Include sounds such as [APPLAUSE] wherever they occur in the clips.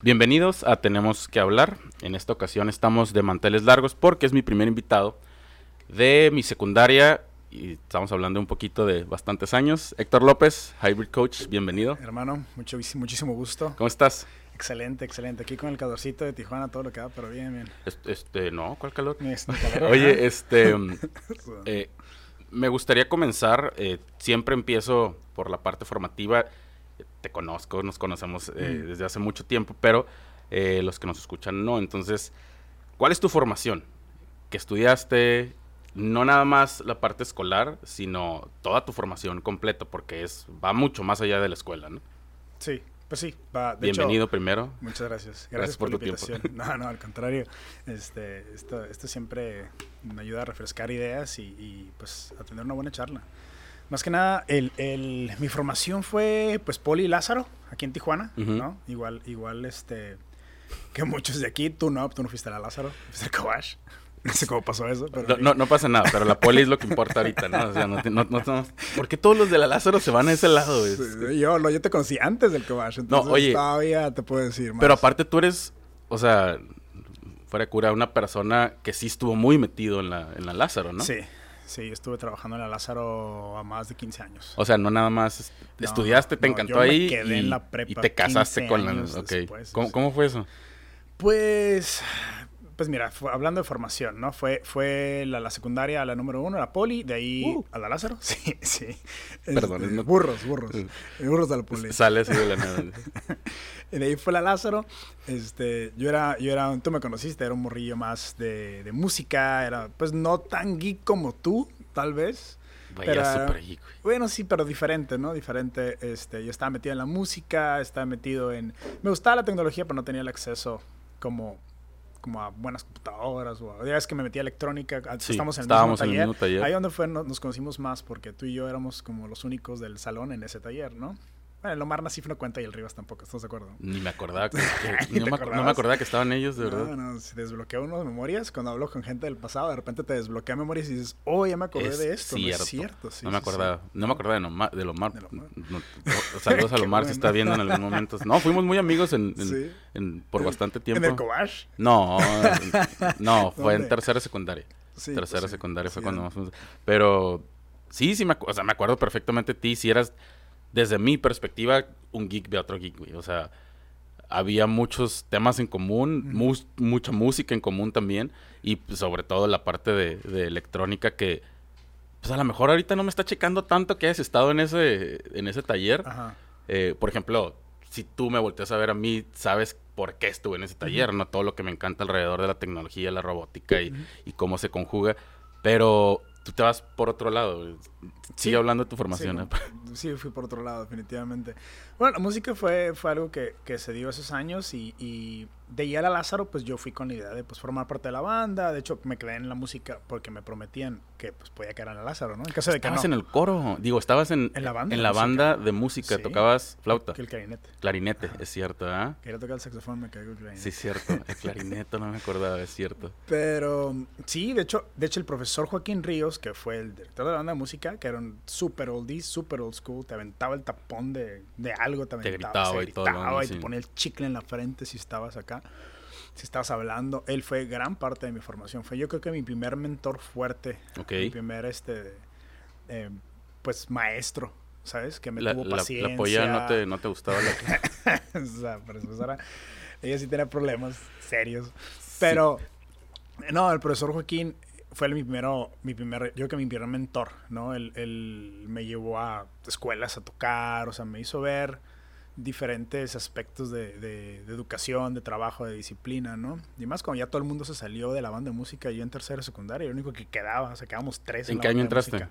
Bienvenidos a Tenemos que hablar. En esta ocasión estamos de manteles largos porque es mi primer invitado de mi secundaria y estamos hablando un poquito de bastantes años. Héctor López, Hybrid Coach, bienvenido. Hermano, mucho, muchísimo gusto. ¿Cómo estás? Excelente, excelente. Aquí con el calorcito de Tijuana, todo lo que da, pero bien, bien. Este, no, ¿cuál calor? Oye, este, [LAUGHS] eh, me gustaría comenzar, eh, siempre empiezo por la parte formativa te conozco, nos conocemos eh, desde hace mucho tiempo, pero eh, los que nos escuchan no. Entonces, ¿cuál es tu formación? Que estudiaste no nada más la parte escolar, sino toda tu formación completa, porque es va mucho más allá de la escuela, ¿no? Sí, pues sí. Bienvenido primero. Muchas gracias. Gracias, por, tu tiempo. [LAUGHS] No, no, al contrario. Este, esto, esto siempre me ayuda a refrescar ideas y, y pues a tener una buena charla. Más que nada, el, el, mi formación fue, pues, Poli Lázaro, aquí en Tijuana, ¿no? Igual, igual, este, que muchos de aquí, tú no, tú no fuiste a la Lázaro, fuiste a Cobash. No sé cómo pasó eso, pero... No, no, pasa nada, pero la poli es lo que importa ahorita, ¿no? O sea, no, no, no, ¿Por qué todos los de la Lázaro se van a ese lado? yo, no, yo te conocí antes del Cobash, entonces no, oye, todavía te puedo decir más. Pero aparte tú eres, o sea, fuera de cura, una persona que sí estuvo muy metido en la, en la Lázaro, ¿no? Sí, Sí, estuve trabajando en la Lázaro a más de 15 años. O sea, no nada más estudiaste, te encantó ahí y, y, te casaste con la... Okay. ¿Cómo, ¿Cómo, fue eso? Pues, pues mira, hablando de formación, ¿no? Fue, fue la, la, secundaria, la número uno, la poli, de ahí uh. a la Lázaro. [LAUGHS] Sí, sí. Perdón. Este, burros, burros. Uh. burros de la poli. Sale así de la nada. y [LAUGHS] de ahí fue la Lázaro. Este, yo era, yo era, tú me conociste, era un morrillo más de, de música, era pues no tan geek como tú, tal vez. Pero, super geek, bueno, sí, pero diferente, ¿no? Diferente. Este, yo estaba metido en la música, estaba metido en... Me gustaba la tecnología, pero no tenía el acceso como como a buenas computadoras o ya es que me metí a electrónica estamos en el, mismo taller. en el mismo taller ahí donde fue nos conocimos más porque tú y yo éramos como los únicos del salón en ese taller no bueno, el Omar Nasif no cuenta y el Rivas tampoco, ¿estás de acuerdo? Ni me acordaba [LAUGHS] que, no, me, acordaba que estaban ellos, de verdad. No, no, si desbloquea unas memorias, cuando hablo con gente del pasado, de repente te desbloquea memorias y dices, oh, ya me acordé de esto. Cierto. No es cierto, sí, No me acordaba, no me acordaba de, Omar. De Omar. saludos [LAUGHS] a Omar si está viendo en algún momento. No, fuimos muy amigos en, en, por bastante [LAUGHS] tiempo. ¿En el Cobash? No, no, fue en tercera secundaria. tercera pues secundaria fue cuando más fuimos. Pero sí, sí, me, o sea, me acuerdo perfectamente de ti, si eras desde mi perspectiva, un geek ve otro geek, güey. O sea, había muchos temas en común, mucha música en común también, y pues, sobre todo la parte de, electrónica que, pues a lo mejor ahorita no me está checando tanto que hayas estado en ese, en ese taller. Eh, por ejemplo, si tú me volteas a ver a mí, sabes por qué estuve en ese taller, ¿no? Todo lo que me encanta alrededor de la tecnología, la robótica y, y cómo se conjuga. Pero tú te vas por otro lado. Sigue hablando de tu formación. ¿eh? Sí, fui por otro lado, definitivamente. Bueno, la música fue, fue algo que, que se dio esos años y, y de ir a Lázaro, pues yo fui con la idea de pues, formar parte de la banda. De hecho, me quedé en la música porque me prometían que pues, podía quedar en la Lázaro, ¿no? En caso de que estabas en el coro, digo, estabas en, en la banda, en la banda de música, tocabas flauta. El clarinete. Clarinete, es cierto, ¿ah? Quería tocar el saxofón, me caigo el clarinete. Sí, cierto, el [LAUGHS] clarinete no me acordaba, es cierto. Pero sí, de hecho, de hecho el profesor Joaquín Ríos, que fue el director de la banda de música, que era un super oldies, super old school, te aventaba el tapón de, de algo, te aventaba, te gritaba, y, te ponía el chicle en la frente si estabas acá si estabas hablando, él fue gran parte de mi formación. Fue yo creo que mi primer mentor fuerte. Mi primer, este, eh, pues, maestro, ¿sabes? Que me tuvo paciencia. La, polla no te, no te gustaba la... [LAUGHS] o sea, profesora, ella sí tenía problemas serios. Pero, no, el profesor Joaquín fue mi primero, mi primer, yo creo que mi primer mentor, ¿no? Él, él me llevó a escuelas a tocar, o sea, me hizo ver diferentes aspectos de, de, educación, de trabajo, de disciplina, ¿no? Y más cuando ya todo el mundo se salió de la banda de música, yo en tercera secundaria, el único que quedaba, o sea, quedamos tres. ¿En, ¿En qué año entraste?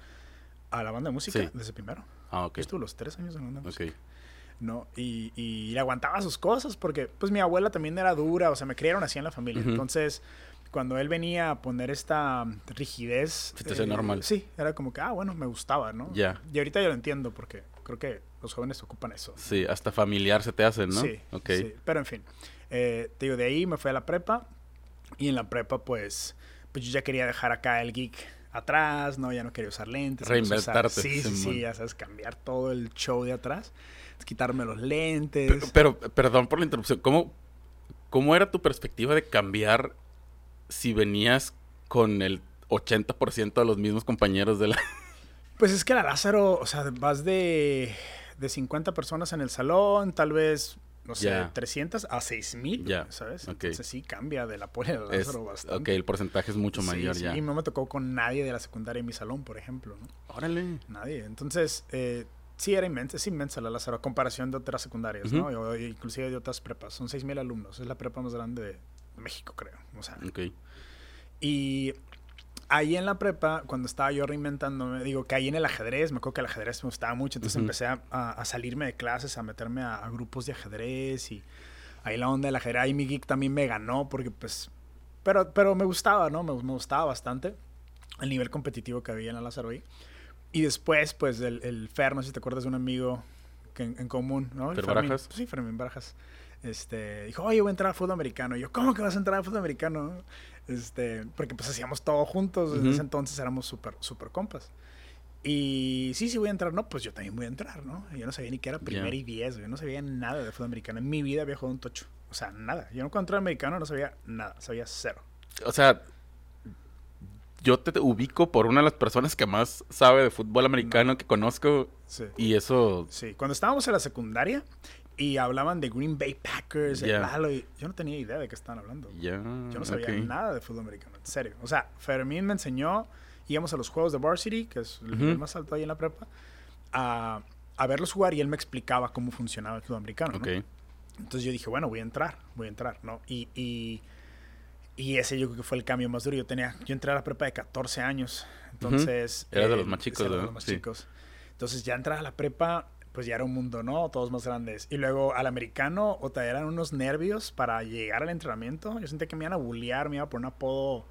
A la banda de música, desde primero. Ah, ok. Estuve los tres años en la banda de música. ¿no? Y, y, aguantaba sus cosas porque, pues, mi abuela también era dura, o sea, me criaron así en la familia. Entonces, cuando él venía a poner esta rigidez... Eh, normal. Sí, era como que, ah, bueno, me gustaba, ¿no? Ya. Y ahorita yo lo entiendo porque creo que los jóvenes ocupan eso. Sí, hasta familiar se te hace, ¿no? Sí, okay. Pero en fin, eh, te digo, de ahí me fui a la prepa y en la prepa pues, pues yo ya quería dejar acá el geek atrás, ¿no? Ya no quería usar lentes. Reinventarte. sí, sí, sí, ya sabes, cambiar todo el show de atrás, quitarme los lentes. Pero, pero, perdón por la interrupción, ¿cómo ¿cómo era tu perspectiva de cambiar si venías con el 80% de los mismos compañeros de la... Pues es que la Lázaro, o sea, vas de, de 50 personas en el salón, tal vez, no sé, 300 a 6000, ya. ¿sabes? Entonces sí cambia de la poli a la Lázaro bastante. Ok, el porcentaje es mucho mayor ya. Y no me tocó con nadie de la secundaria en mi salón, por ejemplo, ¿no? Órale. Nadie. Entonces, eh, sí era inmensa, es inmensa la Lázaro a comparación de otras secundarias, ¿no? O, inclusive de otras prepas. Son 6000 alumnos, es la prepa más grande de México, creo. O sea. Ok. Y ahí en la prepa, cuando estaba yo reinventándome, digo, que ahí en el ajedrez, me acuerdo que el ajedrez me gustaba mucho, entonces empecé a, salirme de clases, a meterme a, grupos de ajedrez y ahí la onda del ajedrez, ahí mi geek también me ganó porque pues, pero, pero me gustaba, ¿no? Me, gustaba bastante el nivel competitivo que había en la Lázaro Y después, pues, el, el Fer, no sé si te acuerdas de un amigo que en, común, ¿no? ¿Fer Barajas? Sí, Fermín Barajas. Este, dijo, oye, voy a entrar a fútbol americano. Y yo, ¿cómo que vas a entrar a fútbol americano? Este, porque pues hacíamos todo juntos, en ese entonces éramos súper, súper compas. Y sí, sí voy a entrar, no, pues yo también voy a entrar, ¿no? Yo no sabía ni qué era primer y diez, yo no sabía nada de fútbol americano. En mi vida había jugado un tocho. O sea, nada. Yo no cuando entré americano no sabía nada, sabía cero. O sea, yo te ubico por una de las personas que más sabe de fútbol americano que conozco. Sí. Y eso. Sí, cuando estábamos en la secundaria, y hablaban de Green Bay Packers, el y yo no tenía idea de qué estaban hablando. yo no sabía nada de fútbol americano, en serio. O sea, Fermín me enseñó, íbamos a los juegos de Varsity, que es el más alto ahí en la prepa, a, a, verlos jugar y él me explicaba cómo funcionaba el fútbol americano. Entonces yo dije, bueno, voy a entrar, voy a entrar, ¿no? Y, y, y, ese yo creo que fue el cambio más duro. Yo tenía, yo entré a la prepa de 14 años, entonces... Era de los más chicos, de los más chicos. Entonces ya entrar a la prepa pues ya era un mundo, ¿no? Todos más grandes. Y luego al americano, o te eran unos nervios para llegar al entrenamiento. Yo sentía que me iban a bullear, me iba a poner un apodo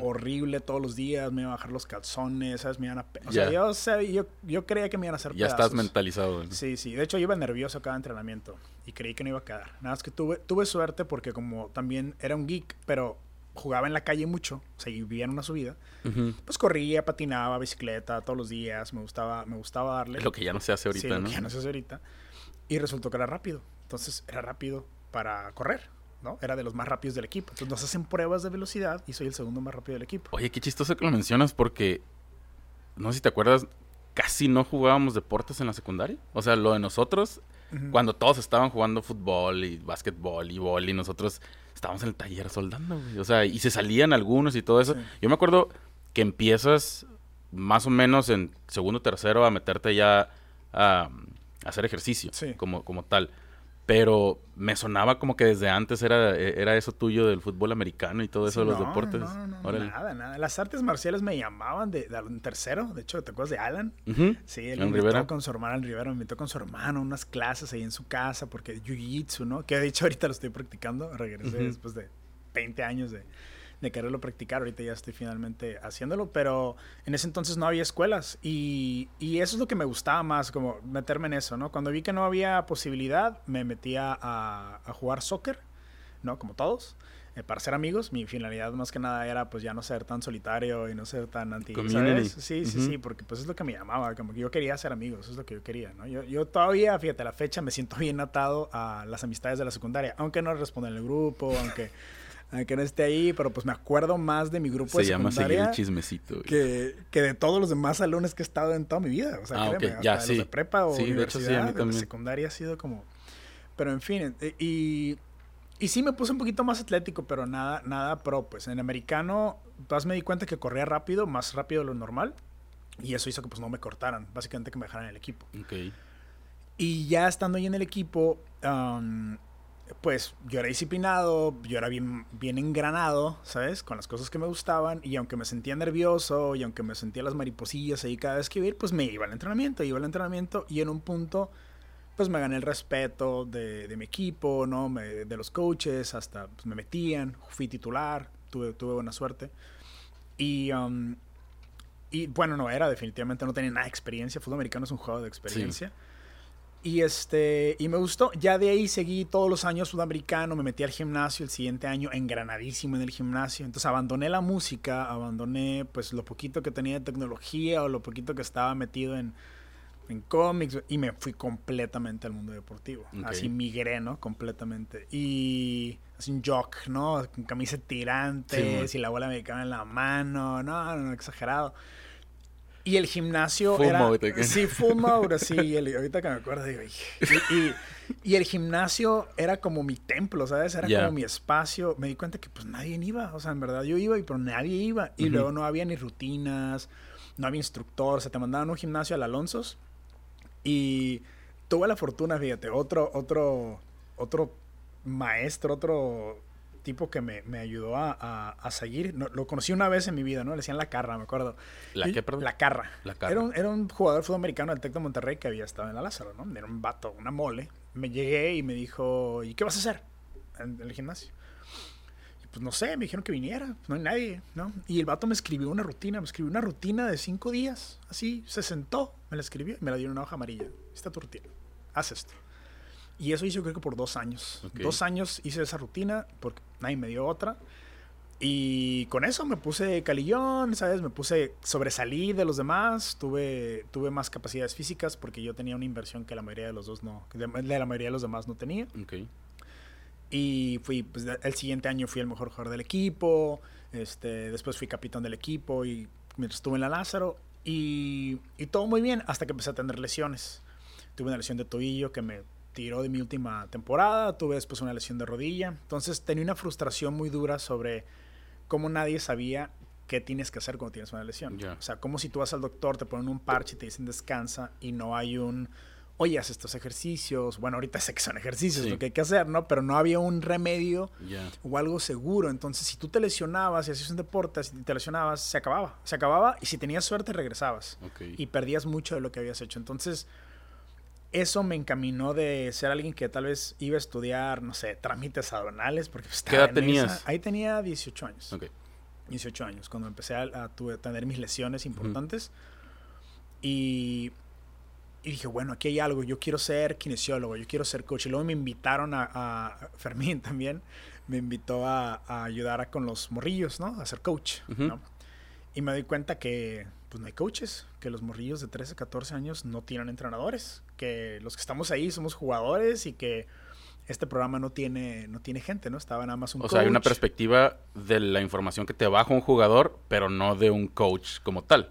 horrible todos los días, me iban a bajar los calzones, ¿sabes? Me iban a... O sea, yo, yo, yo, creía que me iban a hacer Ya estás mentalizado. Sí, sí. De hecho, yo iba nervioso cada entrenamiento y creí que no iba a quedar. Nada más que tuve, tuve suerte porque como también era un geek, pero jugaba en la calle mucho, o sea, vivía en una subida, pues corría, patinaba, bicicleta todos los días, me gustaba, me gustaba darle. Es lo que ya no se hace ahorita, ¿no? ya no se hace ahorita. Y resultó que era rápido. Entonces, era rápido para correr, ¿no? Era de los más rápidos del equipo. Entonces, nos hacen pruebas de velocidad y soy el segundo más rápido del equipo. Oye, qué chistoso que lo mencionas porque, no sé si te acuerdas, casi no jugábamos deportes en la secundaria. O sea, lo de nosotros, cuando todos estaban jugando fútbol y básquetbol y boli, nosotros estábamos en el taller soldando, güey. O sea, y se salían algunos y todo eso. Yo me acuerdo que empiezas más o menos en segundo tercero a meterte ya a, hacer ejercicio como, como tal pero me sonaba como que desde antes era, era eso tuyo del fútbol americano y todo eso de los deportes. No, no, nada, nada. Las artes marciales me llamaban de, tercero, de hecho, ¿te acuerdas de Alan? Sí, él me invitó con su hermano, Rivera, me invitó con su hermano unas clases ahí en su casa, porque jiu-jitsu, ¿no? Que de hecho ahorita lo estoy practicando, regresé después de 20 años de, de quererlo practicar. Ahorita ya estoy finalmente haciéndolo, pero en ese entonces no había escuelas y, y, eso es lo que me gustaba más, como meterme en eso, ¿no? Cuando vi que no había posibilidad, me metía a, a jugar soccer, ¿no? Como todos. Eh, para ser amigos, mi finalidad más que nada era pues ya no ser tan solitario y no ser tan anti, ¿sabes? Sí, sí, sí, porque pues es lo que me llamaba, como que yo quería ser amigos, eso es lo que yo quería, ¿no? Yo, yo todavía, fíjate, a la fecha me siento bien atado a las amistades de la secundaria, aunque no responden el grupo, aunque aunque no esté ahí, pero pues me acuerdo más de mi grupo Se llama seguir el chismecito. Que, que, de todos los demás salones que he estado en toda mi vida. O sea, ah, créeme, ya, sí. de prepa o sí, universidad, de, secundaria ha sido como... Pero en fin, eh, y, y sí me puse un poquito más atlético, pero nada, nada pro. Pues en americano, pues me di cuenta que corría rápido, más rápido de lo normal. Y eso hizo que pues no me cortaran, básicamente que me dejaran en el equipo. Ok. Y ya estando ahí en el equipo, pues yo era disciplinado, yo era bien, bien engranado, ¿sabes? Con las cosas que me gustaban y aunque me sentía nervioso y aunque me sentía las mariposillas ahí cada vez que iba pues me iba al entrenamiento, iba al entrenamiento y en un punto pues me gané el respeto de, mi equipo, ¿no? de los coaches, hasta pues, me metían, fui titular, tuve, tuve buena suerte. Y, um, y bueno, no era, definitivamente no tenía nada de experiencia, fútbol americano es un juego de experiencia. Y este, y me gustó. Ya de ahí seguí todos los años sudamericano, me metí al gimnasio el siguiente año, engranadísimo en el gimnasio. Entonces abandoné la música, abandoné pues lo poquito que tenía de tecnología o lo poquito que estaba metido en, en cómics y me fui completamente al mundo deportivo. Así migré, ¿no? Completamente. Y así un jock, ¿no? Con camisa tirantes y la bola americana en la mano, no, no, exagerado. Y el gimnasio full era... Mode, sí, full mode, sí. El, ahorita que me acuerdo, digo... Y, y, el gimnasio era como mi templo, ¿sabes? Era como mi espacio. Me di cuenta que pues nadie iba. O sea, en verdad yo iba, y pero nadie iba. Y luego no había ni rutinas, no había instructor. O sea, te mandaban a un gimnasio al Alonso's y tuve la fortuna, fíjate, otro, otro, otro maestro, otro tipo que me, ayudó a, seguir. lo conocí una vez en mi vida, ¿no? Le decían La Carra, me acuerdo. ¿La qué, perdón? La Carra. La Carra. Era un, era un jugador fútbol americano del Tec de Monterrey que había estado en la Lázaro, ¿no? Era un vato, una mole. Me llegué y me dijo, ¿y qué vas a hacer en el gimnasio? pues no sé, me dijeron que viniera, no hay nadie, ¿no? Y el vato me escribió una rutina, me escribió una rutina de cinco días, así, se sentó, me la escribió y me la dio en una hoja amarilla. Esta tu rutina, haz esto. Y eso hice creo que por dos años. Dos años hice esa rutina porque nadie me dio otra. Y con eso me puse calillón, ¿sabes? Me puse, sobresalí de los demás, tuve, tuve más capacidades físicas porque yo tenía una inversión que la mayoría de los dos no, de, la mayoría de los demás no tenía. Okay. Y fui, pues el siguiente año fui el mejor jugador del equipo, este, después fui capitán del equipo y mientras estuve en la Lázaro y, y, todo muy bien hasta que empecé a tener lesiones. Tuve una lesión de tobillo que me de mi última temporada, tuve después una lesión de rodilla, entonces tenía una frustración muy dura sobre cómo nadie sabía qué tienes que hacer cuando tienes una lesión. O sea, como si tú vas al doctor, te ponen un parche y te dicen descansa y no hay un oye, haz estos ejercicios. Bueno, ahorita sé que son ejercicios lo que hay que hacer, ¿no? Pero no había un remedio o algo seguro. Entonces, si tú te lesionabas y hacías un deporte, si te lesionabas, se acababa. Se acababa y si tenías suerte, regresabas. Y perdías mucho de lo que habías hecho. Entonces, eso me encaminó de ser alguien que tal vez iba a estudiar, no sé, trámites aduanales. Porque ¿Qué edad tenías? Ahí tenía 18 años. 18 años, cuando empecé a, tener mis lesiones importantes. Y y dije, bueno, aquí hay algo, yo quiero ser kinesiólogo, yo quiero ser coach. Y luego me invitaron a, [LAUGHS] Fermín también, me invitó a, ayudar a, con los morrillos, ¿no? A ser coach, ¿no? Y me doy cuenta que, pues no hay coaches, que los morrillos de 13, 14 años no tienen entrenadores, que los que estamos ahí somos jugadores y que este programa no tiene, no tiene gente, ¿no? Estaba nada más un o sea, hay una perspectiva de la información que te baja un jugador, pero no de un coach como tal.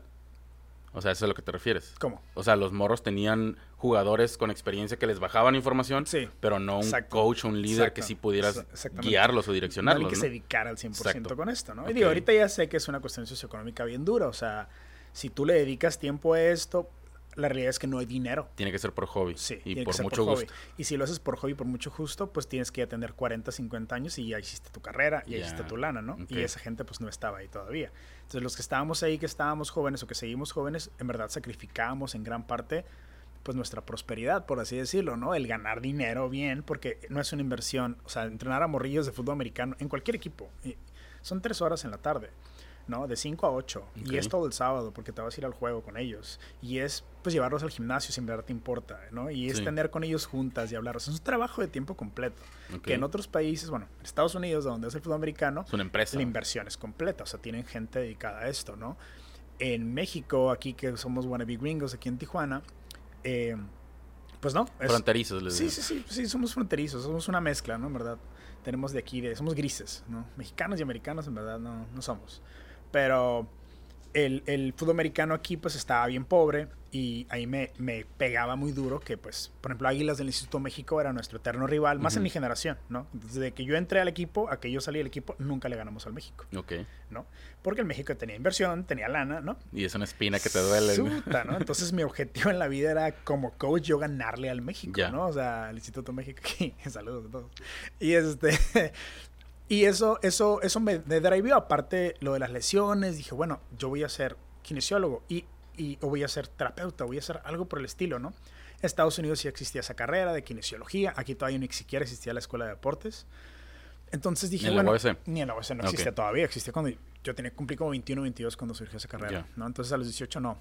O sea, eso es a lo que te refieres. ¿Cómo? O sea, los morros tenían jugadores con experiencia que les bajaban información, sí. pero no un coach o un líder que sí pudieras guiarlos o direccionarlos. Nadie que se dedicara al 100% con esto, ¿no? Y digo, ahorita ya sé que es una cuestión socioeconómica bien dura. O sea, si tú le dedicas tiempo a esto, la realidad es que no hay dinero. Tiene que ser por hobby. Sí, y por mucho gusto. Y si lo haces por hobby, por mucho gusto, pues tienes que tener 40, 50 años y ya hiciste tu carrera, y ya hiciste tu lana, ¿no? Y esa gente pues no estaba ahí todavía. Entonces los que estábamos ahí, que estábamos jóvenes o que seguimos jóvenes, en verdad sacrificábamos en gran parte pues nuestra prosperidad, por así decirlo, ¿no? El ganar dinero bien, porque no es una inversión, o sea, entrenar a morrillos de fútbol americano en cualquier equipo, son tres horas en la tarde. ¿No? De 5 a 8. Y es todo el sábado porque te vas a ir al juego con ellos. Y es pues llevarlos al gimnasio sin verdad te importa, ¿no? Y es tener con ellos juntas y hablarlos. Es un trabajo de tiempo completo. Que en otros países, bueno, en Estados Unidos, donde es el fútbol americano, es una empresa. La inversión es completa. O sea, tienen gente dedicada a esto, ¿no? En México, aquí que somos wannabe gringos, aquí en Tijuana, eh, pues no. fronterizos, les sí, sí, sí, sí, somos fronterizos, somos una mezcla, ¿no? En verdad, tenemos de aquí, de, somos grises, ¿no? Mexicanos y americanos, en verdad, no, no somos. Pero el, el, fútbol americano aquí pues estaba bien pobre y ahí me, me, pegaba muy duro que pues, por ejemplo, Águilas del Instituto México era nuestro eterno rival, más en mi generación, ¿no? Desde que yo entré al equipo, a que yo salí del equipo, nunca le ganamos al México. Ok. ¿No? Porque el México tenía inversión, tenía lana, ¿no? Y es una espina que te duele. ¿no? [LAUGHS] Entonces mi objetivo en la vida era como coach yo ganarle al México, ¿no? O sea, al Instituto México [LAUGHS] aquí, saludos a todos. Y este, y eso, eso, eso me, me driveó, aparte lo de las lesiones, dije, bueno, yo voy a ser kinesiólogo y, y, o voy a ser terapeuta, voy a hacer algo por el estilo, ¿no? En Estados Unidos ya existía esa carrera de kinesiología, aquí todavía ni siquiera existía la escuela de deportes. Entonces dije, bueno, ni en la OS no existía todavía, existía cuando yo tenía, cumplí como 21 22 cuando surgió esa carrera, ¿no? Entonces a los 18 no,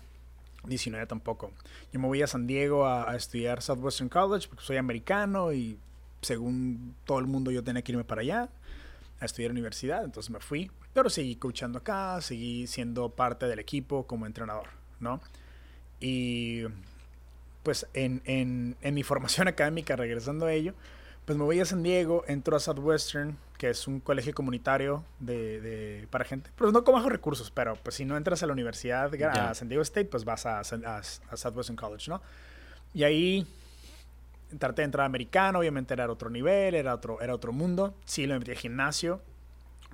19 tampoco. Yo me voy a San Diego a, a, estudiar Southwestern College porque soy americano y según todo el mundo yo tenía que irme para allá a estudiar universidad, entonces me fui, pero seguí coachando acá, seguí siendo parte del equipo como entrenador, ¿no? Y pues en, en, en mi [LAUGHS] formación académica, regresando a ello, pues me voy a San Diego, entro a Southwestern, que es un colegio comunitario de, de para gente, pues no con bajos recursos, pero pues si no entras a la universidad, a San Diego State, pues vas a, a, Southwestern College, ¿no? Y ahí traté de entrar americano, obviamente era otro nivel, era otro, era otro mundo. Sí, lo metí al gimnasio,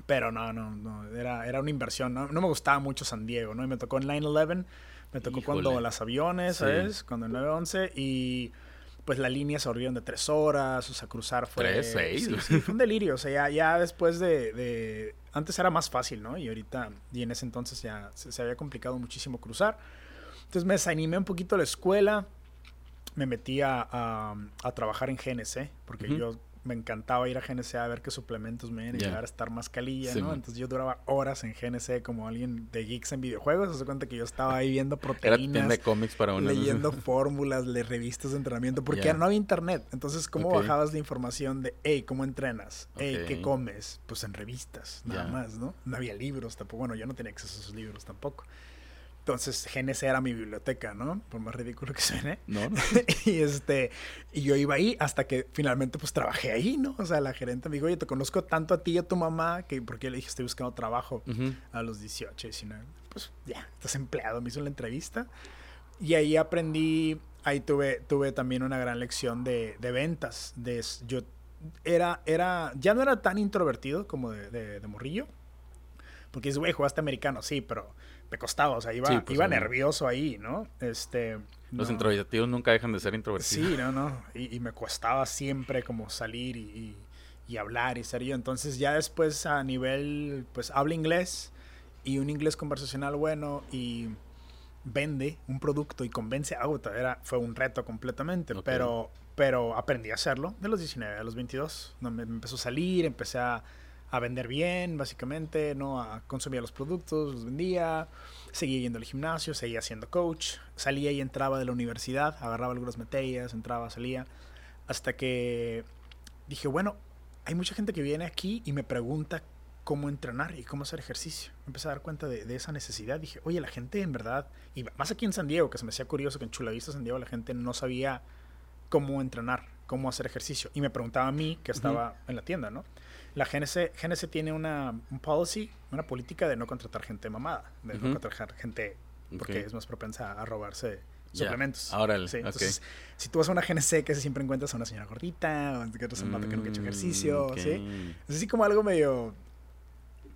pero no, no, no, era, era una inversión. No, no me gustaba mucho San Diego, ¿no? Y me tocó en 9-11, me tocó cuando las aviones, ¿sabes? Cuando en 9-11 y pues la línea se abrieron de tres horas, o sea, cruzar fue... ¿Tres, seis? Sí, fue un delirio, o sea, ya, ya después de, de, Antes era más fácil, ¿no? Y ahorita, y en ese entonces ya se, había complicado muchísimo cruzar. Entonces me desanimé un poquito la escuela, me metí a, a, trabajar en GNC, porque yo me encantaba ir a GNC a ver qué suplementos me iban a llegar a estar más calilla, ¿no? Entonces yo duraba horas en GNC como alguien de geeks en videojuegos. Se cuenta que yo estaba ahí viendo [LAUGHS] proteínas. Era de cómics para uno. Leyendo [LAUGHS] fórmulas, de revistas de entrenamiento, porque no había internet. Entonces, ¿cómo bajabas la información de, hey, ¿cómo entrenas? Hey, ¿qué comes? Pues en revistas, nada más, ¿no? No había libros tampoco. Bueno, yo no tenía acceso a esos libros tampoco. Entonces, GNC era mi biblioteca, ¿no? Por más ridículo que suene. No, no. [LAUGHS] y este, y yo iba ahí hasta que finalmente pues trabajé ahí, ¿no? O sea, la gerente me dijo, oye, te conozco tanto a ti y a tu mamá, que porque le dije, estoy buscando trabajo a los 18, 19. Pues ya, estás empleado, me hizo la entrevista. Y ahí aprendí, ahí tuve, tuve también una gran lección de, de ventas. De, yo era, era, ya no era tan introvertido como de, de, de morrillo. Porque dices, güey, jugaste americano, sí, pero me costaba, o sea, iba, pues, iba nervioso ahí, ¿no? Este, Los introvertidos nunca dejan de ser introvertidos. Sí, no, no, y, me costaba siempre como salir y, y, hablar y ser yo. Entonces ya después a nivel, pues habla inglés y un inglés conversacional bueno y vende un producto y convence a auto, era, fue un reto completamente, pero, pero aprendí a hacerlo de los 19 a los 22. No, me empezó a salir, empecé a a vender bien, básicamente, ¿no? A consumir los productos, los vendía, seguía yendo al gimnasio, seguía siendo coach, salía y entraba de la universidad, agarraba algunas materias, entraba, salía, hasta que dije, bueno, hay mucha gente que viene aquí y me pregunta cómo entrenar y cómo hacer ejercicio. Me empecé a dar cuenta de, esa necesidad. Dije, oye, la gente en verdad, y más aquí en San Diego, que se me hacía curioso que en Chulavista, San Diego, la gente no sabía cómo entrenar, cómo hacer ejercicio. Y me preguntaba a mí, que estaba en la tienda, ¿no? La GNC, GNC tiene una un policy, una política de no contratar gente mamada, de no contratar gente porque es más propensa a robarse suplementos. Ahora, entonces, si tú vas a una GNC que siempre encuentras a una señora gordita, o que otro zapato que nunca ha hecho mm, ejercicio, ¿sí? Es así como algo medio,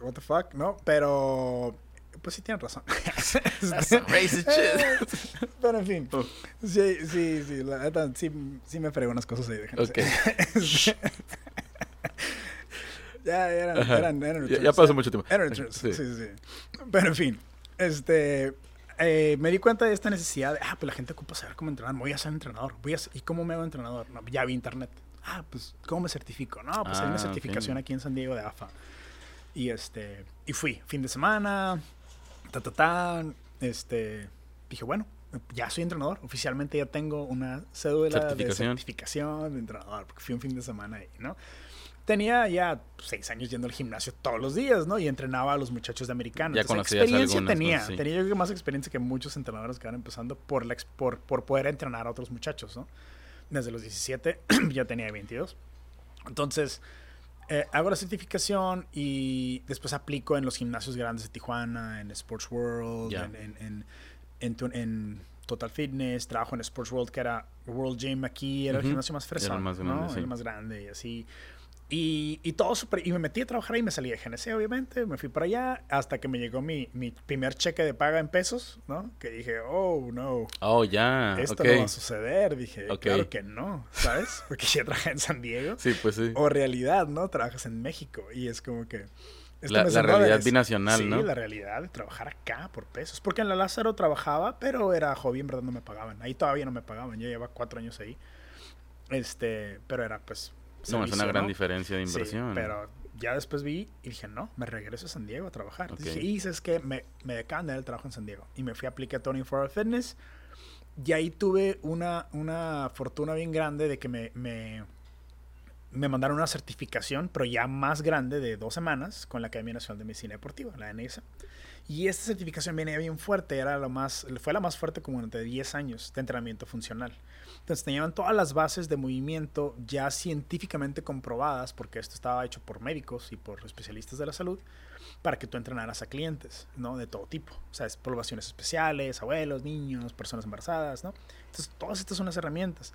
what the fuck, ¿no? Pero, pues sí tienen razón. [LAUGHS] [LAUGHS] Pero en fin, oh. sí, sí, sí, la sí, sí me frego unas cosas ahí de GNC. [LAUGHS] Ya, eran, eran, eran ya, pasó mucho tiempo. Eran sí. sí, sí. Pero en fin, este, eh, me di cuenta de esta necesidad de, ah, pues la gente ocupa saber cómo entrenar, voy a ser entrenador, voy a ¿y cómo me hago entrenador? No, ya vi internet. Ah, pues, ¿cómo me certifico? No, pues hay una ah, certificación aquí en San Diego de AFA. Y este, y fui, fin de semana, ta, ta, ta, este, dije, bueno, ya soy entrenador, oficialmente ya tengo una cédula de certificación de entrenador, porque fui un fin de semana ahí, ¿no? Tenía ya seis años yendo al gimnasio todos los días, ¿no? Y entrenaba a los muchachos de americano. Ya Entonces, experiencia tenía. Tenía yo creo más experiencia que muchos entrenadores que van empezando por, la, por, por poder entrenar a otros muchachos, ¿no? Desde los 17 [CLEARS THROAT] ya tenía 22. Entonces, eh, hago la certificación y después aplico en los gimnasios grandes de Tijuana, en Sports World, en, en, en, Total Fitness, trabajo en Sports World, que era World Gym aquí, era el gimnasio más fresco, grande, ¿no? el más grande y así. Y, y todo super, y me metí a trabajar ahí, me salí de GNC, obviamente, me fui para allá, hasta que me llegó mi, mi primer cheque de paga en pesos, ¿no? Que dije, oh, no. Oh, ya. Esto no va a suceder. Dije, claro que no, ¿sabes? [LAUGHS] Porque ya trabajé en San Diego. Sí, pues sí. O realidad, ¿no? Trabajas en México. Y es como que. La, la realidad binacional, ¿no? Sí, la realidad de trabajar acá por pesos. Porque en la Lázaro trabajaba, pero era hobby, en verdad no me pagaban. Ahí todavía no me pagaban. Yo llevaba cuatro años ahí. Este, pero era pues no, es una gran diferencia de inversión. pero ya después vi y dije, no, me regreso a San Diego a trabajar. Dije, y es que me, me decaban de el trabajo en San Diego. Y me fui a aplicar Tony for Fitness. Y ahí tuve una, una fortuna bien grande de que me, me me mandaron una certificación, pero ya más grande, de dos semanas, con la Academia Nacional de Medicina Deportiva, la NSA. Y esta certificación venía bien fuerte, era lo más, fue la más fuerte como durante 10 años de entrenamiento funcional. Entonces tenían todas las bases de movimiento ya científicamente comprobadas, porque esto estaba hecho por médicos y por especialistas de la salud, para que tú entrenaras a clientes, ¿no? De todo tipo. O sea, es poblaciones especiales, abuelos, niños, personas embarazadas, ¿no? Entonces, todas estas son las herramientas.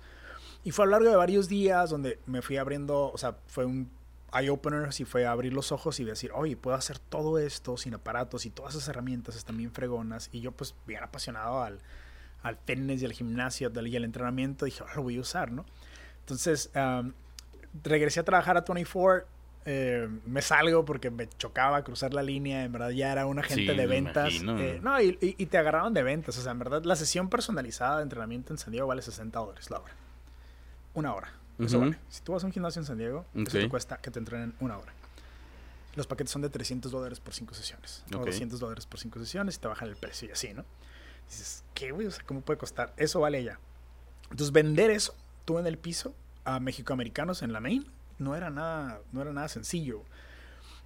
Y fue a lo largo de varios días donde me fui abriendo, o sea, fue un eye-opener, y fue abrir los ojos y decir, oye, puedo hacer todo esto sin aparatos y todas esas herramientas están bien fregonas. Y yo, pues, bien apasionado al, al fitness y al gimnasio y al entrenamiento, dije, ahora lo voy a usar, ¿no? Entonces, regresé a trabajar a 24 eh, me salgo porque me chocaba cruzar la línea, en verdad ya era un agente de ventas. Eh, no, y, te agarraron de ventas, o sea, en verdad la sesión personalizada de entrenamiento en San Diego vale 60 dólares la hora. Una hora. Eso vale. Si tú vas a un gimnasio en San Diego, eso te cuesta que te entrenen una hora. Los paquetes son de 300 dólares por 5 sesiones. O 200 dólares por 5 sesiones y te bajan el precio y así, ¿no? Dices, ¿qué, güey? O sea, ¿cómo puede costar? Eso vale ya. Entonces, vender eso, tú en el piso, a mexicoamericanos en la main, no era nada, no era nada sencillo.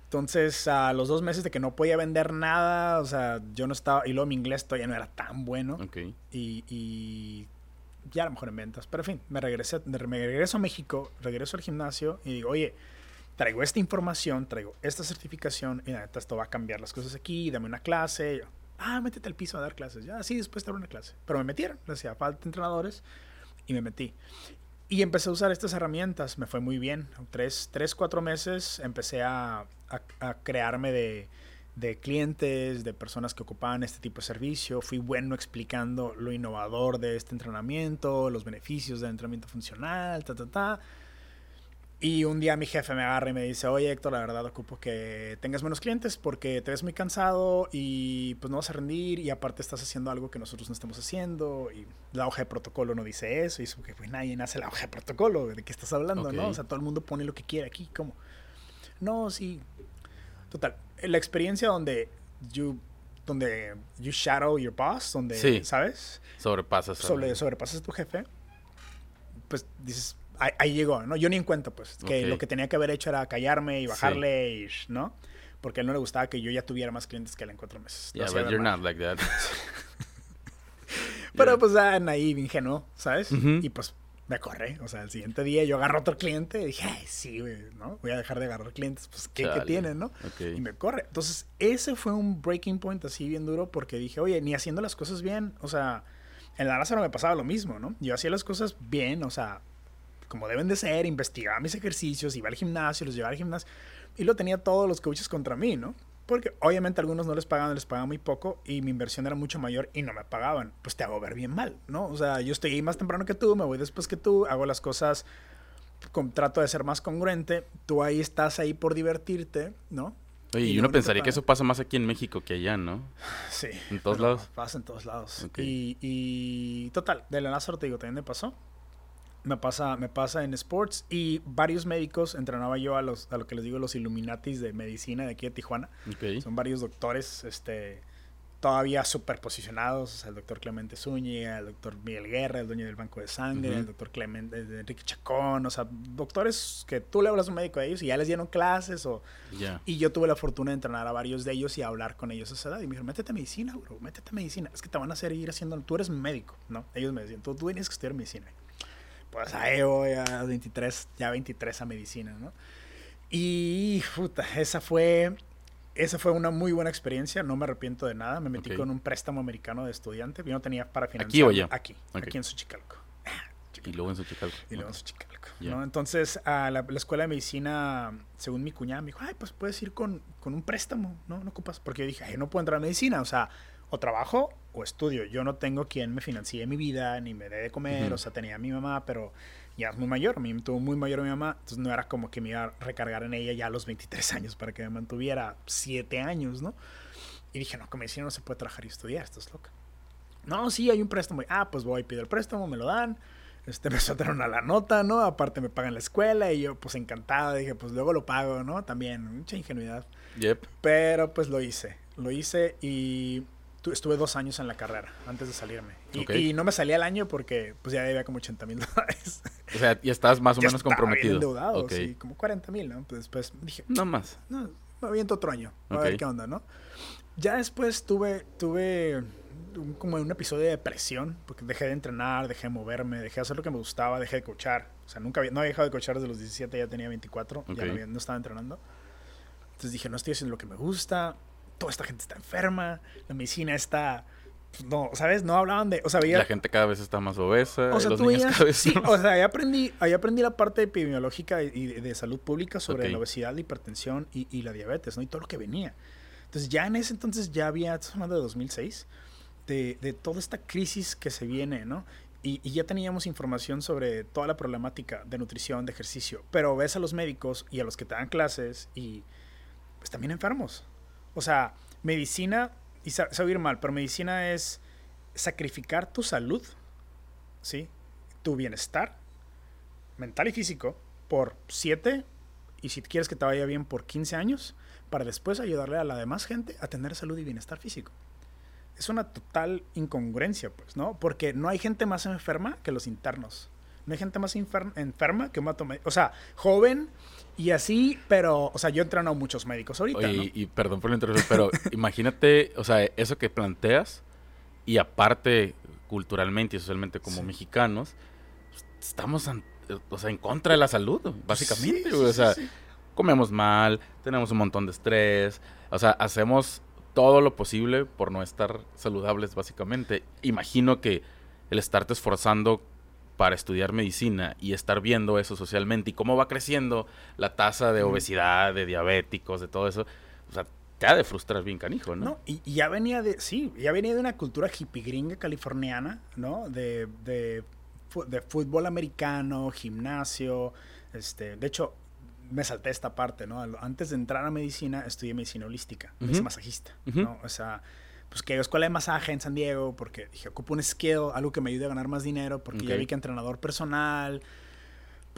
Entonces, a los dos meses de que no podía vender nada, o sea, yo no estaba, y luego mi inglés todavía no era tan bueno. Okay. Y, y, ya a lo mejor en ventas. Pero en fin, me, regresé, me regreso a México, regreso al gimnasio y digo, oye, traigo esta información, traigo esta certificación, y neta, esto va a cambiar las cosas aquí, dame una clase. Ah, métete al piso a dar clases. Ya, sí, después te una clase. Pero me metieron, decía, falta entrenadores, y me metí. Y empecé a usar estas herramientas, me fue muy bien. Tres, tres cuatro meses empecé a, a, crearme de, de, clientes, de personas que ocupaban este tipo de servicio. Fui bueno explicando lo innovador de este entrenamiento, los beneficios del entrenamiento funcional, ta, ta, ta. Y un día mi jefe me agarra y me dice, oye Héctor, la verdad ocupo que tengas menos clientes porque te ves muy cansado y pues no vas a rendir y aparte estás haciendo algo que nosotros no estamos haciendo y la hoja de protocolo no dice eso y eso que pues nadie hace la hoja de protocolo, ¿de qué estás hablando? ¿no? O sea, todo el mundo pone lo que quiere aquí, ¿cómo? No, sí. Total, la experiencia donde you donde you shadow your boss, donde, ¿sabes? Sobrepasas. Sobre, sobrepasas a tu jefe, pues dices, ahí, llegó, ¿no? Yo ni en cuenta, pues, que lo que tenía que haber hecho era callarme y bajarle, y, ¿no? Porque a él no le gustaba que yo ya tuviera más clientes que él en cuatro meses. Yeah, but you're not like that. [LAUGHS] [LAUGHS] Pero pues, ah, naive, ingenuo, ¿sabes? Y pues me corre. O sea, el siguiente día yo agarro otro cliente y dije, ay, sí, güey, ¿no? Voy a dejar de agarrar clientes, pues, ¿qué, ¿qué tienen, no? Y me corre. Entonces, ese fue un breaking point así bien duro porque dije, oye, ni haciendo las cosas bien, o sea, en la raza no me pasaba lo mismo, ¿no? Yo hacía las cosas bien, o sea, como deben de ser, investigaba mis ejercicios, iba al gimnasio, los llevaba al gimnasio y lo tenía todos los coaches contra mí, ¿no? Porque obviamente algunos no les pagaban, les pagaban muy poco y mi inversión era mucho mayor y no me pagaban. Pues te hago ver bien mal, ¿no? O sea, yo estoy ahí más temprano que tú, me voy después que tú, hago las cosas, con, trato de ser más congruente, tú ahí estás ahí por divertirte, ¿no? Oye, y, uno pensaría que eso pasa más aquí en México que allá, ¿no? [SIGHS] Sí. ¿En todos lados? Pasa en todos lados. Y, y, total, de la Lázaro te digo, también me pasó me pasa, me pasa en sports y varios médicos, entrenaba yo a, los, a lo que les digo los Illuminatis de medicina de aquí de Tijuana. Son varios doctores, este, todavía super posicionados, o sea, el doctor Clemente Zúñiga, el doctor Miguel Guerra, el dueño del Banco de Sangre, el doctor Clemente, Enrique Chacón, o sea, doctores que tú le hablas a un médico de ellos y ya les dieron clases o... Y yo tuve la fortuna de entrenar a varios de ellos y hablar con ellos a esa edad y me dijeron, métete a medicina, bro, métete a medicina, es que te van a hacer ir haciendo, tú eres médico, ¿no? Ellos me decían, tú, tú tienes que estudiar medicina pues ahí voy a 23, ya 23 a medicina, ¿no? Y puta, esa fue, esa fue una muy buena experiencia, no me arrepiento de nada, me metí con un préstamo americano de estudiante, yo no tenía para financiar. ¿Aquí o allá? Aquí, aquí en Xochicalco. [LAUGHS] Y luego en Xochicalco. Y luego en Xochicalco. ¿no? Entonces, a la, escuela de medicina, según mi cuñada, me dijo, ay, pues puedes ir con, con un préstamo, ¿no? No ocupas. Porque yo dije, ay, no puedo entrar a medicina. O sea, o trabajo o estudio. Yo no tengo quien me financie mi vida, ni me dé de comer, o sea, tenía a mi mamá, pero ya es muy mayor, a me tuvo muy mayor mi mamá, entonces no era como que me iba a recargar en ella ya a los 23 años para que me mantuviera 7 años, ¿no? Y dije, no, como decía, no se puede trabajar y estudiar, estás loca. No, sí, hay un préstamo. Ah, pues voy, pido el préstamo, me lo dan. Este, [LAUGHS] me soltaron a la nota, ¿no? Aparte me pagan la escuela y yo, pues encantado, dije, pues luego lo pago, ¿no? También, mucha ingenuidad. Yep. Pero pues lo hice, lo hice y estuve dos años en la carrera antes de salirme. Y, no me salía el año porque pues ya había como 80 mil [LAUGHS] dólares. O sea, ya estabas más o menos comprometido. endeudado, sí, como 40 mil, ¿no? Pues después dije... No más. No, me aviento otro año. A ver qué onda, ¿no? Ya después tuve, tuve como un episodio de depresión, porque dejé de entrenar, dejé de moverme, dejé de hacer lo que me gustaba, dejé de coachar. O sea, nunca había, no había dejado de coachar desde los 17, ya tenía 24, ya no, no, estaba entrenando. Entonces dije, no estoy haciendo lo que me gusta, toda esta gente está enferma, la medicina está... Pues, no, ¿sabes? No hablaban de... O sea, La gente cada vez está más obesa. O sea, los niños cada vez sí, o sea, ahí aprendí, ahí aprendí la parte epidemiológica y de, salud pública sobre la obesidad, la hipertensión y, y, la diabetes, ¿no? Y todo lo que venía. Entonces ya en ese entonces ya había, estamos hablando de 2006, de, de toda esta crisis que se viene, ¿no? Y, y, ya teníamos información sobre toda la problemática de nutrición, de ejercicio. Pero ves a los médicos y a los que te dan clases y pues también enfermos. O sea, medicina, y oír mal, pero medicina es sacrificar tu salud, ¿sí? Tu bienestar mental y físico por 7 y si quieres que te vaya bien por 15 años para después ayudarle a la demás gente a tener salud y bienestar físico. Es una total incongruencia, pues, ¿no? Porque no hay gente más enferma que los internos. No hay gente más enferma que un O sea, joven y así, pero, o sea, yo he entrenado a muchos médicos ahorita. Oye, y, perdón por la interrupción, pero [LAUGHS] imagínate, o sea, eso que planteas y aparte culturalmente y socialmente como mexicanos, estamos, o sea, en contra de la salud, básicamente. o sea, comemos mal, tenemos un montón de estrés, o sea, hacemos todo lo posible por no estar saludables, básicamente. Imagino que el estarte esforzando para estudiar medicina y estar viendo eso socialmente y cómo va creciendo la tasa de obesidad, de diabéticos, de todo eso, o sea, te ha de frustrar bien canijo, ¿no? No, y, ya venía de, sí, ya venía de una cultura hippie gringa californiana, ¿no? De, de, de fútbol americano, gimnasio, este, de hecho, me salté esta parte, ¿no? Antes de entrar a medicina, estudié medicina holística, uh masajista, ¿no? O sea, pues que escuela de masaje en San Diego, porque dije, ocupo un skill, algo que me ayude a ganar más dinero, porque ya vi que entrenador personal,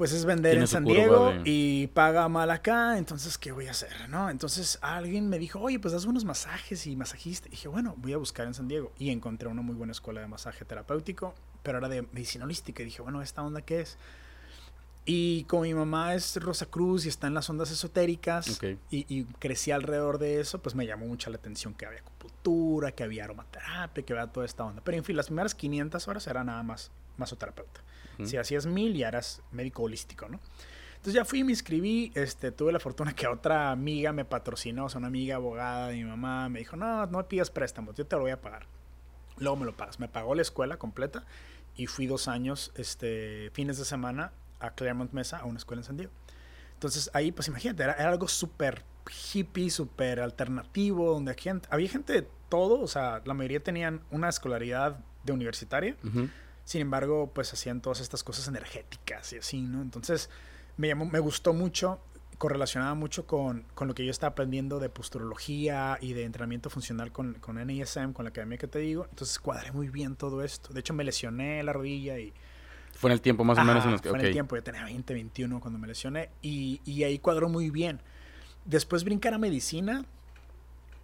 pues es vender en San Diego y paga mal acá, entonces, ¿qué voy a hacer? ¿no? Entonces alguien me dijo, oye, pues das unos masajes y masajista. Y dije, bueno, voy a buscar en San Diego. Y encontré una muy buena escuela de masaje terapéutico, pero era de medicina holística. Y dije, bueno, ¿esta onda qué es? Y como mi mamá es Rosa Cruz y está en las ondas esotéricas y, crecí alrededor de eso, pues me llamó mucho la atención que había acupuntura, que había aromaterapia, que había toda esta onda. Pero en fin, las primeras 500 horas era nada más masoterapeuta. Si hacías mil ya eras médico holístico, ¿no? Entonces ya fui y me inscribí, este, tuve la fortuna que otra amiga me patrocinó, o sea, una amiga abogada de mi mamá, me dijo, no, no pidas préstamos, yo te lo voy a pagar. Luego me lo pagas. Me pagó la escuela completa y fui dos años, este, fines de semana a Claremont Mesa, a una escuela en San Diego. Entonces ahí, pues imagínate, era, algo súper hippie, súper alternativo, donde había gente de todo, o sea, la mayoría tenían una escolaridad de universitaria, sin embargo, pues hacían todas estas cosas energéticas y así, ¿no? Entonces me, llamó, me gustó mucho, correlacionaba mucho con, con, lo que yo estaba aprendiendo de posturología y de entrenamiento funcional con, con NISM, con la academia que te digo, entonces cuadré muy bien todo esto. De hecho, me lesioné la rodilla y fue en el tiempo más o menos en Fue en el tiempo, yo tenía 20, 21 cuando me lesioné y, y ahí cuadró muy bien. Después brincar a medicina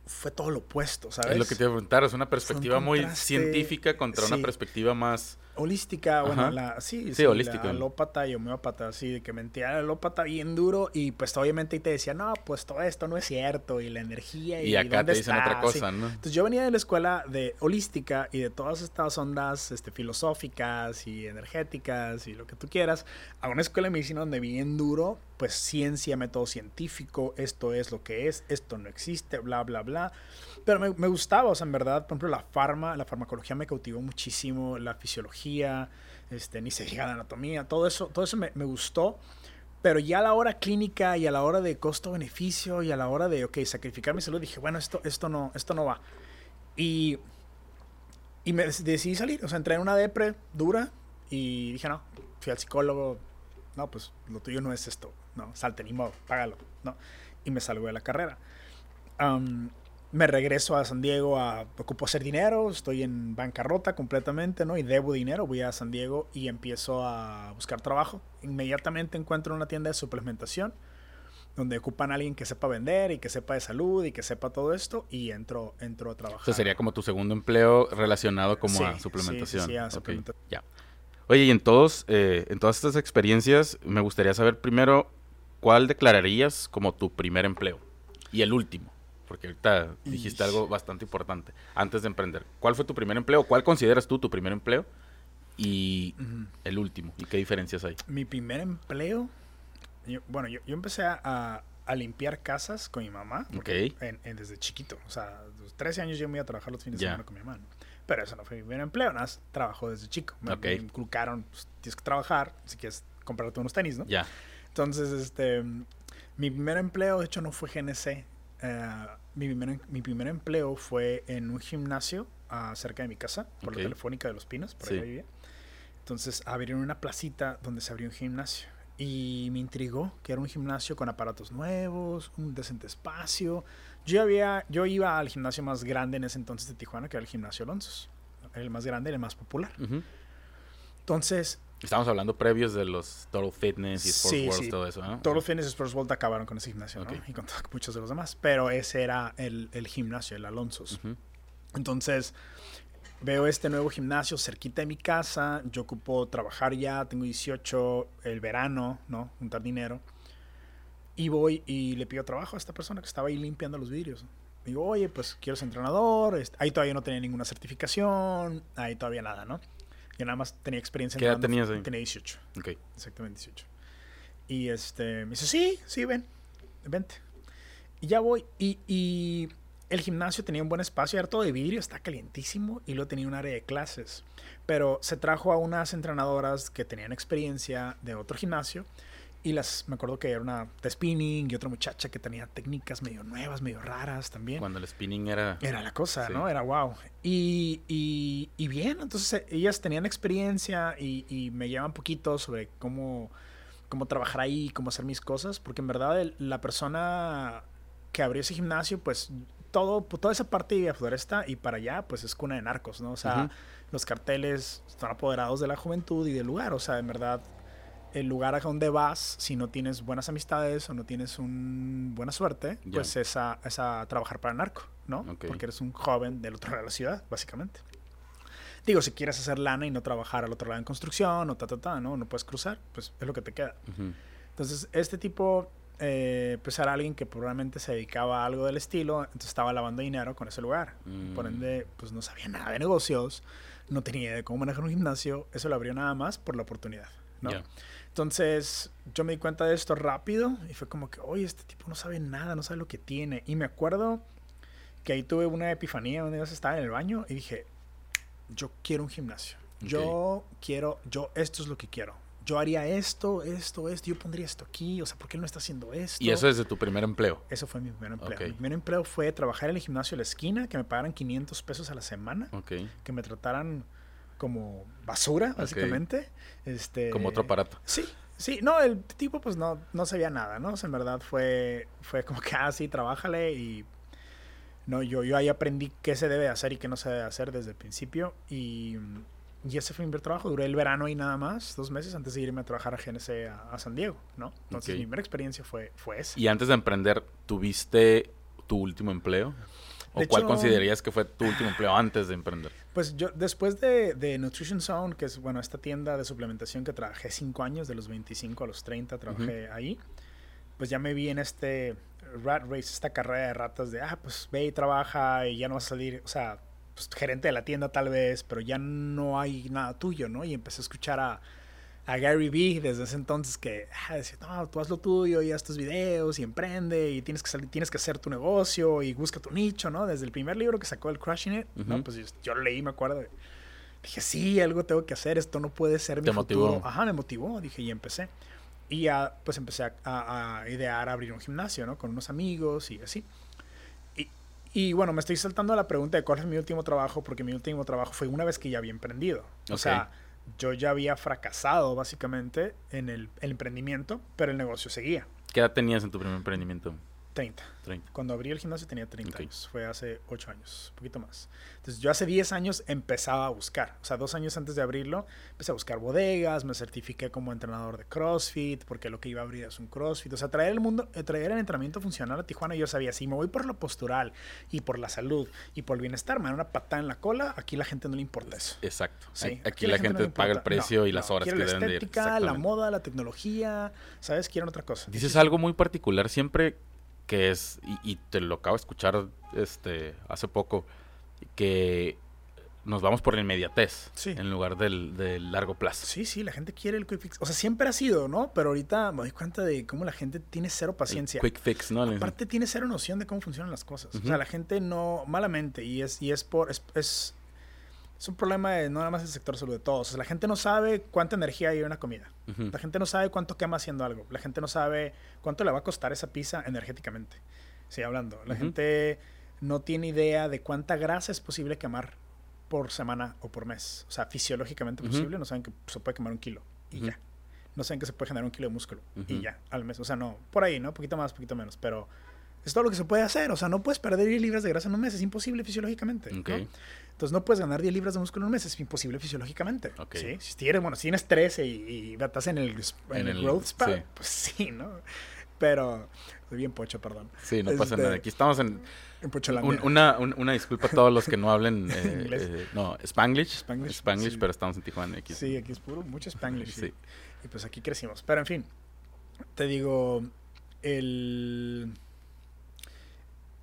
fue todo lo opuesto, ¿sabes? Es lo que te iba a preguntar, es una perspectiva muy científica contra una perspectiva más holística, bueno, la, sí, sí, holística. La alópata y homeópata, así, de que mentía la alópata bien duro y pues obviamente te decía, no, pues todo esto no es cierto y la energía y, y acá te dicen otra cosa, ¿no? Entonces yo venía de la escuela de holística y de todas estas ondas este, filosóficas y energéticas y lo que tú quieras, a una escuela de medicina donde bien duro, pues ciencia, método científico, esto es lo que es, esto no existe, bla, bla, bla. Pero me, me gustaba, o sea, en verdad, por ejemplo, la farma, la farmacología me cautivó muchísimo, la fisiología, este, ni se la anatomía, todo eso, todo eso me, me gustó. Pero ya a la hora clínica y a la hora de costo-beneficio y a la hora de, ok, sacrificar mi salud, dije, bueno, esto, esto, no, esto no va. Y, y me decidí salir, o sea, entré en una depre dura y dije, no, fui al psicólogo, no, pues lo tuyo no es esto, no, salte ni modo, págalo, no. Y me salgo de la carrera me regreso a San Diego a ocupo hacer dinero, estoy en bancarrota completamente, ¿no? Y debo dinero, voy a San Diego y empiezo a buscar trabajo. Inmediatamente encuentro una tienda de suplementación donde ocupan a alguien que sepa vender y que sepa de salud y que sepa todo esto y entro, entro a trabajar. O sea, sería como tu segundo empleo relacionado como a suplementación. Sí, sí, a suplementación. Ya. Oye, y en todos, eh, en todas estas experiencias, me gustaría saber primero, ¿cuál declararías como tu primer empleo? Y el último, porque ahorita dijiste algo bastante importante antes de emprender. ¿Cuál fue tu primer empleo? ¿Cuál consideras tú tu primer empleo? Y el último. ¿Y qué diferencias hay? Mi primer empleo, bueno, yo, empecé a, limpiar casas con mi mamá. Ok. desde chiquito. O sea, a los 13 años yo me iba a trabajar los fines de semana con mi mamá. Pero eso no fue mi primer empleo, nada más trabajo desde chico. Me, inculcaron, pues, tienes que trabajar si quieres comprarte unos tenis, ¿no? Ya. Entonces, este, mi primer empleo, de hecho, no fue GNC. Mi, primer, mi primer empleo fue en un gimnasio uh, cerca de mi casa, por la Telefónica de los Pinos, por ahí vivía. Entonces abrieron una placita donde se abrió un gimnasio. Y me intrigó que era un gimnasio con aparatos nuevos, un decente espacio. Yo, había, yo iba al gimnasio más grande en ese entonces de Tijuana, que era el gimnasio Alonso. El más grande, el más popular. Entonces... Estamos hablando previos de los Total Fitness y Sports World, todo eso, ¿no? Total Fitness y Sports World acabaron con ese gimnasio, ¿no? Y con [LAUGHS] muchos de los demás. Pero ese era el, el gimnasio, el Alonso. Entonces, veo este nuevo gimnasio cerquita de mi casa. Yo ocupo trabajar ya, tengo 18, el verano, ¿no? Juntar dinero. Y voy y le pido trabajo a esta persona que estaba ahí limpiando los vidrios. Digo, oye, pues quiero ser entrenador. Ahí todavía no tenía ninguna certificación. Ahí todavía nada, ¿no? Yo nada más tenía experiencia. ¿Qué edad tenías ahí? Tenía 18. Ok. Exactamente 18. Y este, me dice, sí, sí, ven, vente. Y ya voy. Y, y el gimnasio tenía un buen espacio, era todo de vidrio, está calientísimo y luego tenía un área de clases. Pero se trajo a unas entrenadoras que tenían experiencia de otro gimnasio y las, me acuerdo que era una de spinning y otra muchacha que tenía técnicas medio nuevas, medio raras también. Cuando el spinning era... Era la cosa, ¿no? Era wow. Y, y, y, bien, entonces eh, ellas tenían experiencia y, y me llevan poquito sobre cómo, cómo trabajar ahí, cómo hacer mis cosas, porque en verdad la persona que abrió ese gimnasio, pues todo, toda esa parte de Floresta y para allá, pues es cuna de narcos, ¿no? O sea, los carteles están apoderados de la juventud y del lugar, o sea, en verdad, el lugar a donde vas, si no tienes buenas amistades o no tienes un buena suerte, pues es a, es a, trabajar para narco, ¿no? Porque eres un joven del otro lado de la ciudad, básicamente. Digo, si quieres hacer lana y no trabajar al otro lado en construcción o ta, ta, ta, ¿no? No puedes cruzar, pues es lo que te queda. Entonces, este tipo eh, pues era alguien que probablemente se dedicaba a algo del estilo, entonces estaba lavando dinero con ese lugar. Por mm. ende, pues no sabía nada de negocios, no tenía idea de cómo manejar un gimnasio, eso lo abrió nada más por la oportunidad, ¿no? Entonces, yo me di cuenta de esto rápido y fue como que, oye, este tipo no sabe nada, no sabe lo que tiene. Y me acuerdo que ahí tuve una epifanía donde yo estaba en el baño y dije, yo quiero un gimnasio. Yo quiero, yo, esto es lo que quiero yo haría esto, esto, esto, yo pondría esto aquí, o sea, ¿por qué él no está haciendo esto? ¿Y eso es de tu primer empleo? Eso fue mi primer empleo. Mi primer empleo fue trabajar en el gimnasio de la esquina, que me pagaran 500 pesos a la semana, que me trataran como basura, básicamente. Este, como otro aparato. Sí, sí, no, el tipo pues no, no sabía nada, ¿no? O sea, en verdad fue, fue como que, ah, sí, trabájale y... No, yo, yo ahí aprendí qué se debe hacer y qué no se debe hacer desde el principio y y ese fue mi primer trabajo. Duré el verano y nada más, dos meses antes de irme a trabajar a GNC a, San Diego, ¿no? Entonces mi primera experiencia fue, fue esa. ¿Y antes de emprender, tuviste tu último empleo? ¿O cuál considerarías que fue tu último empleo antes de emprender? Pues yo, después de, de, Nutrition Zone, que es, bueno, esta tienda de suplementación que trabajé cinco años, de los 25 a los 30 trabajé ahí, pues ya me vi en este rat race, esta carrera de ratas de, ah, pues ve y trabaja y ya no vas a salir, o sea, pues, gerente de la tienda tal vez, pero ya no hay nada tuyo, ¿no? Y empecé a escuchar a, a Gary Vee desde ese entonces que ah, decía, no, tú haz lo tuyo y haz tus videos y emprende y tienes que salir, tienes que hacer tu negocio y busca tu nicho, ¿no? Desde el primer libro que sacó el Crushing It, ¿no? Pues yo, lo leí, me acuerdo. Dije, sí, algo tengo que hacer, esto no puede ser mi ¿Te motivó? Ajá, me motivó, dije, y empecé. Y ya, pues empecé a, a idear abrir un gimnasio, ¿no? Con unos amigos y así. Y bueno, me estoy saltando a la pregunta de cuál es mi último trabajo, porque mi último trabajo fue una vez que ya había emprendido. O sea, yo ya había fracasado básicamente en el, emprendimiento, pero el negocio seguía. ¿Qué edad tenías en tu primer emprendimiento? 30. Cuando abrí el gimnasio tenía 30 años. Fue hace 8 años, un poquito más. Entonces yo hace 10 años empezaba a buscar. O sea, dos años antes de abrirlo, empecé a buscar bodegas, me certifiqué como entrenador de CrossFit, porque lo que iba a abrir es un CrossFit. O sea, traer el mundo, eh, traer el entrenamiento funcional a Tijuana, yo sabía, si me voy por lo postural y por la salud y por el bienestar, me da una patada en la cola, aquí la gente no le importa eso. Exacto. Sí, aquí, la, gente, paga el precio y las horas que la deben la estética, la moda, la tecnología, ¿sabes? Quieren otra cosa. Dices algo muy particular siempre que es, y, te lo acabo de escuchar este, hace poco, que nos vamos por la inmediatez en lugar del, largo plazo. Sí, sí, la gente quiere el quick fix. O sea, siempre ha sido, ¿no? Pero ahorita me doy cuenta de cómo la gente tiene cero paciencia. quick fix, ¿no? Aparte tiene cero noción de cómo funcionan las cosas. O sea, la gente no, malamente, y es, y es por, es es un problema de no nada más el sector salud de todos. O sea, la gente no sabe cuánta energía hay en una comida. La gente no sabe cuánto quema haciendo algo. La gente no sabe cuánto le va a costar esa pizza energéticamente. Sí, hablando. La gente no tiene idea de cuánta grasa es posible quemar por semana o por mes. O sea, fisiológicamente posible. No saben que se puede quemar un kilo y ya. No saben que se puede generar un kilo de músculo y ya al mes. O sea, no, por ahí, ¿no? Poquito más, poquito menos. Pero es todo lo que se puede hacer. O sea, no puedes perder 10 libras de grasa en un mes. Es imposible fisiológicamente. Entonces no puedes ganar 10 libras de músculo en un mes, es imposible fisiológicamente. ¿sí? Si tienes, bueno, si tienes 13 y, estás en el, en, el, growth spot, pues [LAUGHS] sí, ¿no? Pero, estoy bien pocho, perdón. Sí, no pasa este, nada. Aquí estamos en... En un, una, una disculpa a todos los que no hablen [LAUGHS] eh, eh, no, Spanglish. Spanglish, Spanglish pero estamos en Tijuana. Aquí. Sí, aquí es puro, mucho Spanglish. Sí. Y pues aquí crecimos. Pero en fin, te digo, el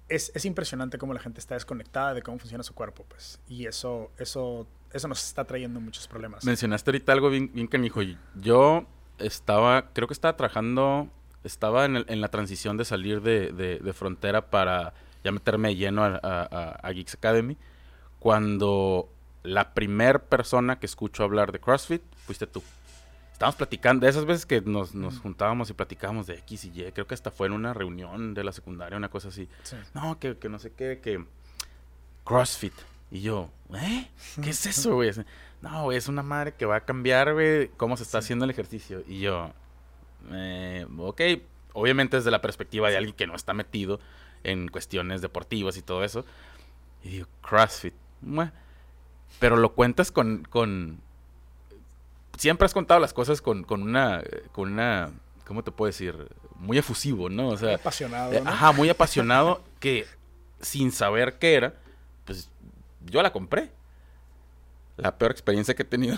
es, impresionante cómo la gente está desconectada de cómo funciona su cuerpo, pues. Y eso, eso, eso nos está trayendo muchos problemas. Mencionaste ahorita algo bien, bien canijo. Yo estaba, creo que estaba trabajando, estaba en, en la transición de salir de, de, frontera para ya meterme lleno a, a, Geeks Academy. Cuando la primer persona que escucho hablar de CrossFit fuiste tú estábamos platicando, de esas veces que nos, nos juntábamos y platicábamos de X y Y, creo que hasta fue en una reunión de la secundaria, una cosa así. No, que, que, no sé qué, que CrossFit. Y yo, ¿eh? ¿Qué es eso, güey? No, güey, es una madre que va a cambiar, güey, cómo se está haciendo el ejercicio. Y yo, eh, ok, obviamente desde la perspectiva de alguien que no está metido en cuestiones deportivas y todo eso. Y digo, CrossFit. Pero lo cuentas con, con siempre has contado las cosas con, con una, con una, ¿cómo te puedo decir? Muy efusivo, ¿no? O sea, apasionado. Eh, ajá, muy apasionado [LAUGHS] que sin saber qué era, pues yo la compré. La peor experiencia que he tenido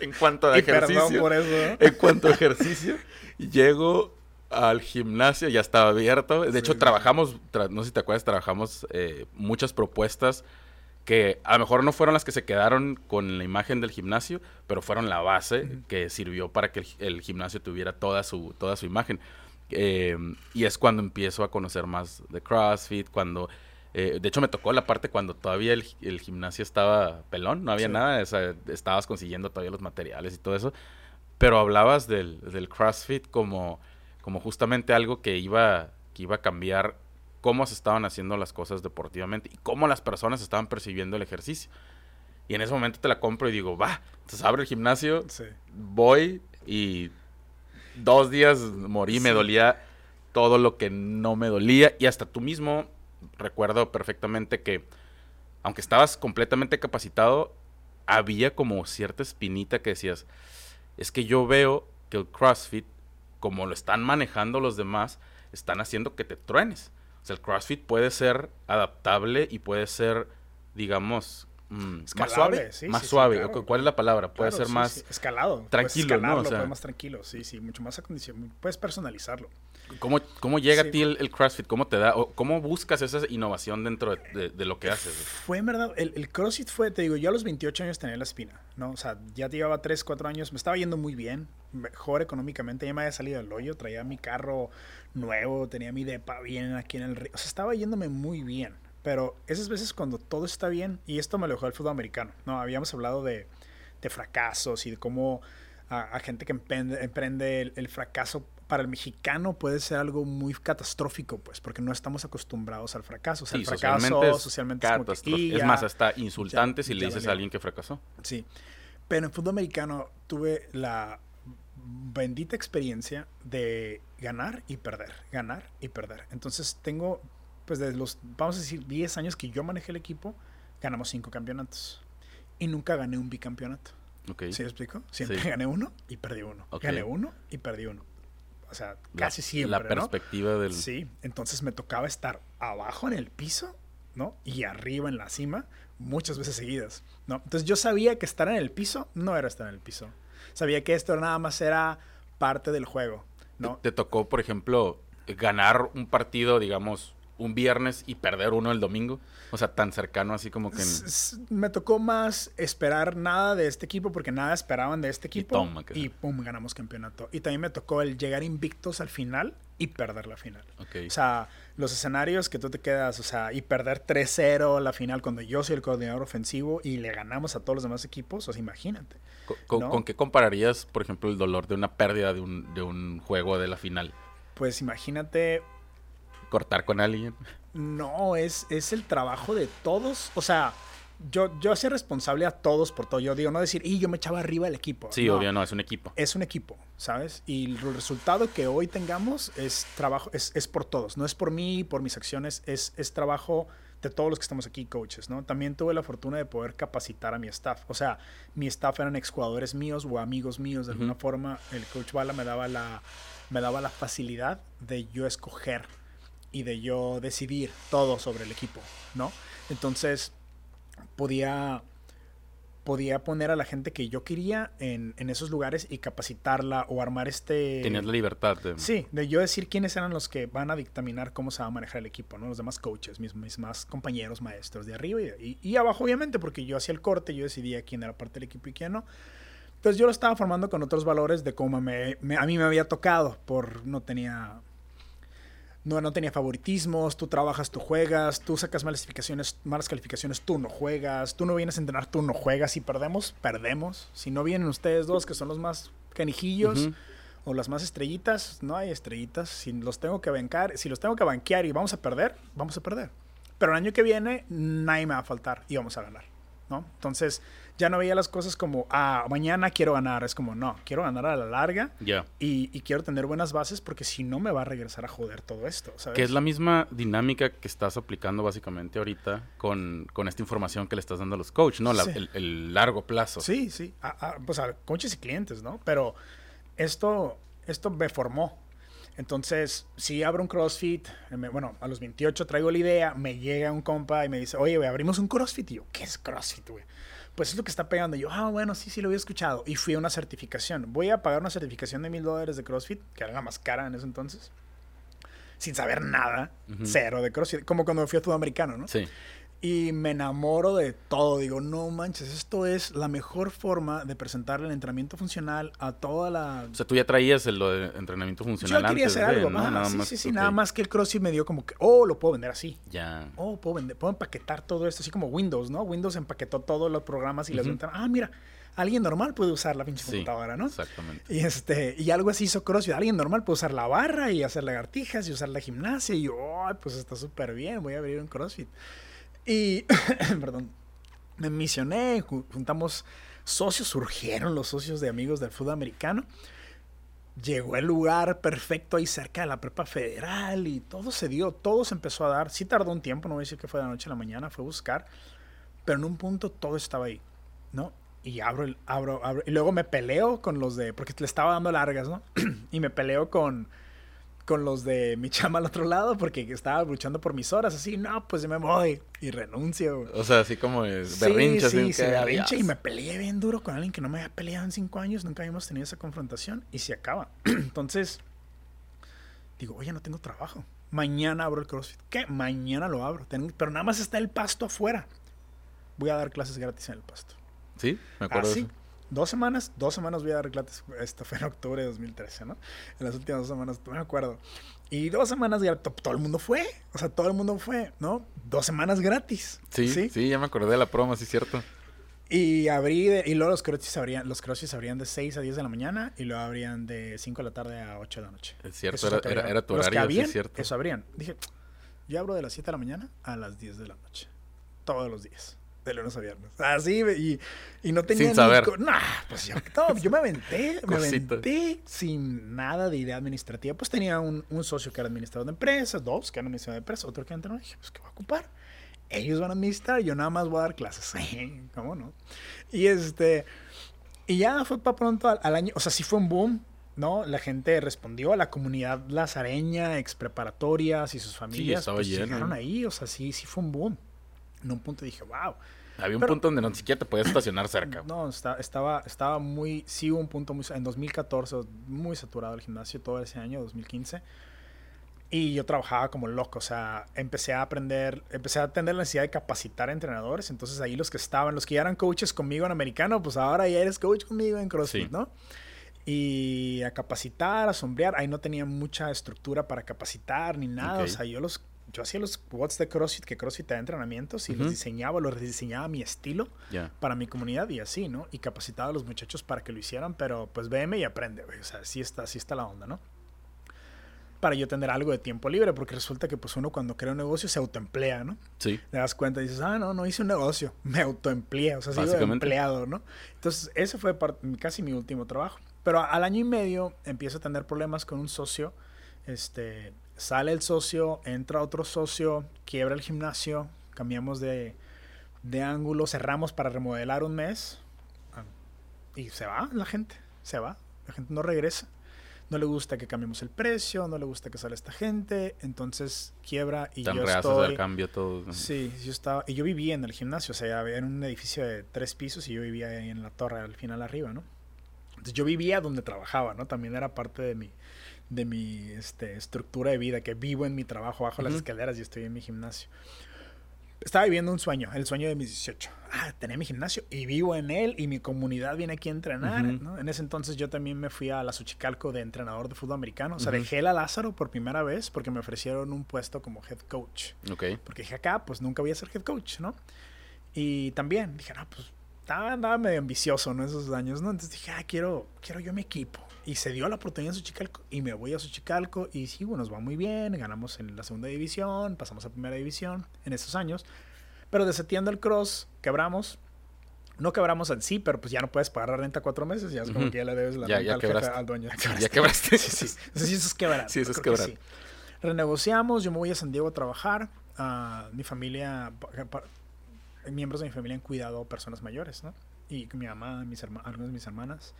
en [LAUGHS] cuanto a ejercicio. Por eso, En cuanto a ejercicio, llego al gimnasio, ya estaba abierto. De hecho, trabajamos, no sé si te acuerdas, trabajamos eh, muchas propuestas que a lo mejor no fueron las que se quedaron con la imagen del gimnasio, pero fueron la base que sirvió para que el, gimnasio tuviera toda su, toda su imagen. Eh, y es cuando empiezo a conocer más de CrossFit, cuando... Eh, de hecho, me tocó la parte cuando todavía el, gimnasio estaba pelón, no había nada, estabas consiguiendo todavía los materiales y todo eso, pero hablabas del, del CrossFit como, como justamente algo que iba, que iba a cambiar cómo se estaban haciendo las cosas deportivamente y cómo las personas estaban percibiendo el ejercicio. Y en ese momento te la compro y digo, va, entonces abre el gimnasio, voy y dos días morí, me dolía todo lo que no me dolía y hasta tú mismo recuerdo perfectamente que aunque estabas completamente capacitado, había como cierta espinita que decías, es que yo veo que el CrossFit, como lo están manejando los demás, están haciendo que te truenes. O sea, el CrossFit puede ser adaptable y puede ser, digamos, mm, más suave. más suave. ¿Cuál es la palabra? Puede ser más escalado. Tranquilo, ¿no? O sea, más tranquilo, sí, sí, mucho más acondicionado. Puedes personalizarlo. ¿Cómo, cómo llega a ti el, CrossFit? ¿Cómo te da? O ¿Cómo buscas esa innovación dentro de, lo que haces? Fue en verdad, el, CrossFit fue, te digo, yo a los 28 años tenía la espina, ¿no? O sea, ya llevaba 3, 4 años, me estaba yendo muy bien, mejor económicamente, ya me había salido del hoyo, traía mi carro nuevo, tenía mi depa bien aquí en el río. O sea, estaba yéndome muy bien. Pero esas veces cuando todo está bien, y esto me lo dejó el fútbol americano, ¿no? Habíamos hablado de, de fracasos y de cómo a, gente que emprende, el, fracaso para el mexicano puede ser algo muy catastrófico, pues, porque no estamos acostumbrados al fracaso. O sea, el fracaso socialmente, es, es, más, hasta insultante si le dices a alguien que fracasó. Sí. Pero en fútbol americano tuve la bendita experiencia de ganar y perder, ganar y perder. Entonces tengo, pues desde los, vamos a decir, 10 años que yo manejé el equipo, ganamos 5 campeonatos. Y nunca gané un bicampeonato. Okay. ¿Sí me explico? Siempre gané uno y perdí uno. Gané uno y perdí uno. O sea, casi siempre. La perspectiva del. Sí, entonces me tocaba estar abajo en el piso, ¿no? Y arriba en la cima, muchas veces seguidas, ¿no? Entonces yo sabía que estar en el piso no era estar en el piso. Sabía que esto nada más era parte del juego, ¿no? ¿Te, tocó, por ejemplo, ganar un partido, digamos, un viernes y perder uno el domingo? O sea, tan cercano así como que... Me tocó más esperar nada de este equipo porque nada esperaban de este equipo. Y, pum, ganamos campeonato. Y también me tocó el llegar invictos al final y perder la final. O sea, los escenarios que tú te quedas, o sea, y perder 3-0 la final cuando yo soy el coordinador ofensivo y le ganamos a todos los demás equipos, o sea, imagínate. ¿Con, qué compararías, por ejemplo, el dolor de una pérdida de un, de un juego de la final? Pues imagínate... Cortar con alguien. No, es, es el trabajo de todos. O sea, yo, yo hacía responsable a todos por todo. Yo digo, no decir, y yo me echaba arriba el equipo. Sí, obvio, no, es un equipo. Es un equipo, ¿sabes? Y el resultado que hoy tengamos es trabajo, es, es por todos. No es por mí, por mis acciones, es, es trabajo de todos los que estamos aquí, coaches, ¿no? También tuve la fortuna de poder capacitar a mi staff. O sea, mi staff eran exjugadores míos o amigos míos de alguna forma. El coach Bala me daba la, me daba la facilidad de yo escoger y de yo decidir todo sobre el equipo, ¿no? Entonces podía, podía poner a la gente que yo quería en, esos lugares y capacitarla o armar este... Tenías la libertad de... Sí, de yo decir quiénes eran los que van a dictaminar cómo se va a manejar el equipo, ¿no? Los demás coaches, mis, mis más compañeros, maestros de arriba y, y, abajo, obviamente, porque yo hacía el corte, yo decidía quién era parte del equipo y quién no. Entonces yo lo estaba formando con otros valores de cómo me, a mí me había tocado, por no tenía no, no tenía favoritismos, tú trabajas, tú juegas, tú sacas malas calificaciones, malas calificaciones, tú no juegas, tú no vienes a entrenar, tú no juegas, si perdemos, perdemos. Si no vienen ustedes dos, que son los más canijillos, o las más estrellitas, no hay estrellitas. Si los tengo que bancar, si los tengo que banquear y vamos a perder, vamos a perder. Pero el año que viene, nadie me va a faltar y vamos a ganar. ¿no? Entonces, ya no veía las cosas como, ah, mañana quiero ganar. Es como, no, quiero ganar a la larga. Ya. Y, quiero tener buenas bases porque si no me va a regresar a joder todo esto, ¿sabes? Que es la misma dinámica que estás aplicando básicamente ahorita con, esta información que le estás dando a los coaches, ¿no? el, largo plazo. Sí, sí. pues a coaches y clientes, ¿no? Pero esto, esto me formó. Entonces, si abro un CrossFit, bueno, a los 28 traigo la idea, me llega un compa y me dice, oye, abrimos un CrossFit. Y yo, ¿qué es CrossFit, güey? Pues es lo que está pegando. Y yo, ah, bueno, sí, sí, lo había escuchado. Y fui a una certificación. Voy a pagar una certificación de mil dólares de CrossFit, que era la más cara en ese entonces. Sin saber nada, cero de CrossFit. Como cuando fui a Sudamericano, ¿no? Sí y me enamoro de todo. Digo, no manches, esto es la mejor forma de presentar el entrenamiento funcional a toda la... O sea, tú ya traías el de entrenamiento funcional Yo quería hacer algo, ¿no? Nada sí, más, sí, sí, nada más que el CrossFit me dio como que, oh, lo puedo vender así. Ya. Oh, puedo vender, puedo empaquetar todo esto, así como Windows, ¿no? Windows empaquetó todos los programas y les ventanas. Ah, mira, alguien normal puede usar la pinche computadora, ¿no? Exactamente. Y, este, y algo así hizo CrossFit. Alguien normal puede usar la barra y hacer lagartijas y usar la gimnasia. Y yo, oh, pues está súper bien, voy a abrir un CrossFit. Y, [COUGHS] perdón, me misioné, juntamos socios, surgieron los socios de amigos del fútbol americano. Llegó el lugar perfecto ahí cerca de la prepa federal y todo se dio, todo se empezó a dar. Sí tardó un tiempo, no voy a decir que fue de la noche a la mañana, fue a buscar, pero en un punto todo estaba ahí, ¿no? Y abro, el, abro, abro, y luego me peleo con los de, porque le estaba dando largas, ¿no? [CLEARS THROAT] y me peleo con, con los de mi [LAUGHS] chama al otro lado porque estaba luchando por mis horas, así, no, pues me voy y renuncio. O sea, así como es berrinche. Sí, sí, berrinche y me peleé bien duro con alguien que no me había peleado en cinco años, nunca habíamos tenido esa confrontación y se acaba. [CLEARS THROAT] Entonces, digo, oye, no tengo trabajo. Mañana abro el CrossFit. ¿Qué? Mañana lo abro. pero nada más está el pasto afuera. Voy a dar clases gratis en el pasto. Sí, me acuerdo. Así, dos semanas, dos semanas voy a dar clases. Esto fue en octubre de 2013, ¿no? En las últimas dos semanas, no me acuerdo. Y dos semanas ya todo el mundo fue. O sea, todo el mundo fue, ¿no? Dos semanas gratis. Sí, sí, ya me acordé de la promo, sí, cierto. Y abrí, y luego los crossfits abrían, los crossfits abrían de 6 a 10 de la mañana y luego abrían de 5 de la tarde a 8 de la noche. Es cierto, era, era, tu horario, sí, cierto. Eso abrían. Dije, yo abro de las 7 de la mañana a las 10 de la noche. Todos los días. De lunes a viernes. Así, y, y no tenía Sin saber. Ni, nah, pues yo, no, yo me aventé, me [LAUGHS] aventé sin nada de idea administrativa. Pues tenía un, un, socio que era administrador de empresas, dos que eran administrador de empresas, otro que entrenador. Dije, pues, ¿qué voy a ocupar? Ellos van a administrar, yo nada más voy a dar clases. [LAUGHS] ¿Cómo no? Y este, y ya fue para pronto al, al año, o sea, sí fue un boom, ¿no? La gente respondió la comunidad lazareña, ex preparatorias y sus familias. Sí, pues, llegaron ahí, o sea, sí, sí fue un boom. En un punto dije, wow. Había un Pero, punto donde no siquiera te podías estacionar cerca. No, está, estaba, estaba muy, sí hubo un punto muy, en 2014, muy saturado el gimnasio todo ese año, 2015. Y yo trabajaba como loco, o sea, empecé a aprender, empecé a tener la necesidad de capacitar a entrenadores. Entonces ahí los que estaban, los que ya eran coaches conmigo en americano, pues ahora ya eres coach conmigo en CrossFit, sí. ¿no? y a capacitar, a sombrear. Ahí no tenía mucha estructura para capacitar ni nada. Okay. O sea, yo los yo hacía los watts de CrossFit, que CrossFit te da entrenamientos y uh -huh. los diseñaba, los diseñaba a mi estilo yeah. para mi comunidad y así, ¿no? Y capacitaba a los muchachos para que lo hicieran, pero pues veme y aprende, güey. O sea, así está, así está la onda, ¿no? Para yo tener algo de tiempo libre, porque resulta que pues uno cuando crea un negocio se autoemplea, ¿no? Sí. Te das cuenta y dices, ah, no, no hice un negocio, [LAUGHS] me autoempleé, o sea, sigo empleado, ¿no? Entonces, ese fue casi mi último trabajo. Pero al año y medio empiezo a tener problemas con un socio. Este, sale el socio, entra otro socio, quiebra el gimnasio, cambiamos de, de ángulo, cerramos para remodelar un mes. Y se va la gente, se va. La gente no regresa. No le gusta que cambiemos el precio, no le gusta que salga esta gente, entonces quiebra y Tan yo estoy... estoy... cambio todo. Sí, yo estaba... Y yo vivía en el gimnasio, o sea, en un edificio de tres pisos y yo vivía ahí en la torre al final arriba, ¿no? Entonces yo vivía donde trabajaba, ¿no? También era parte de mi, de mi este, estructura de vida, que vivo en mi trabajo, bajo uh -huh. las escaleras y estoy en mi gimnasio. Estaba viviendo un sueño, el sueño de mis 18. Ah, tenía mi gimnasio y vivo en él y mi comunidad viene aquí a entrenar, uh -huh. ¿no? En ese entonces yo también me fui a la Xochicalco de entrenador de fútbol americano. O sea, uh -huh. dejé la Lázaro por primera vez porque me ofrecieron un puesto como head coach. Porque dije acá, pues nunca voy a ser head coach, ¿no? Y también dije, no, pues estaba, medio ambicioso, ¿no? Esos años, ¿no? Entonces dije, ah, quiero, quiero yo mi equipo. Y se dio la oportunidad en Xochicalco y me voy a Xochicalco y sí, bueno, nos va muy bien, ganamos en la segunda división, pasamos a primera división en esos años. Pero desatiendo el cross, quebramos. No quebramos en sí, pero pues ya no puedes pagar la renta cuatro meses, ya es como uh -huh. que ya le debes la ya, renta ya al quebraste. jefe, al dueño. Ya quebraste. Ya quebraste. [LAUGHS] sí, sí. Sí, eso es quebrar. Sí, eso es quebrar. Sí. Renegociamos, yo me voy a San Diego a trabajar. Uh, mi familia, miembros de mi familia han cuidado personas mayores, ¿no? Y mi mamá, mis algunas de mis hermanas.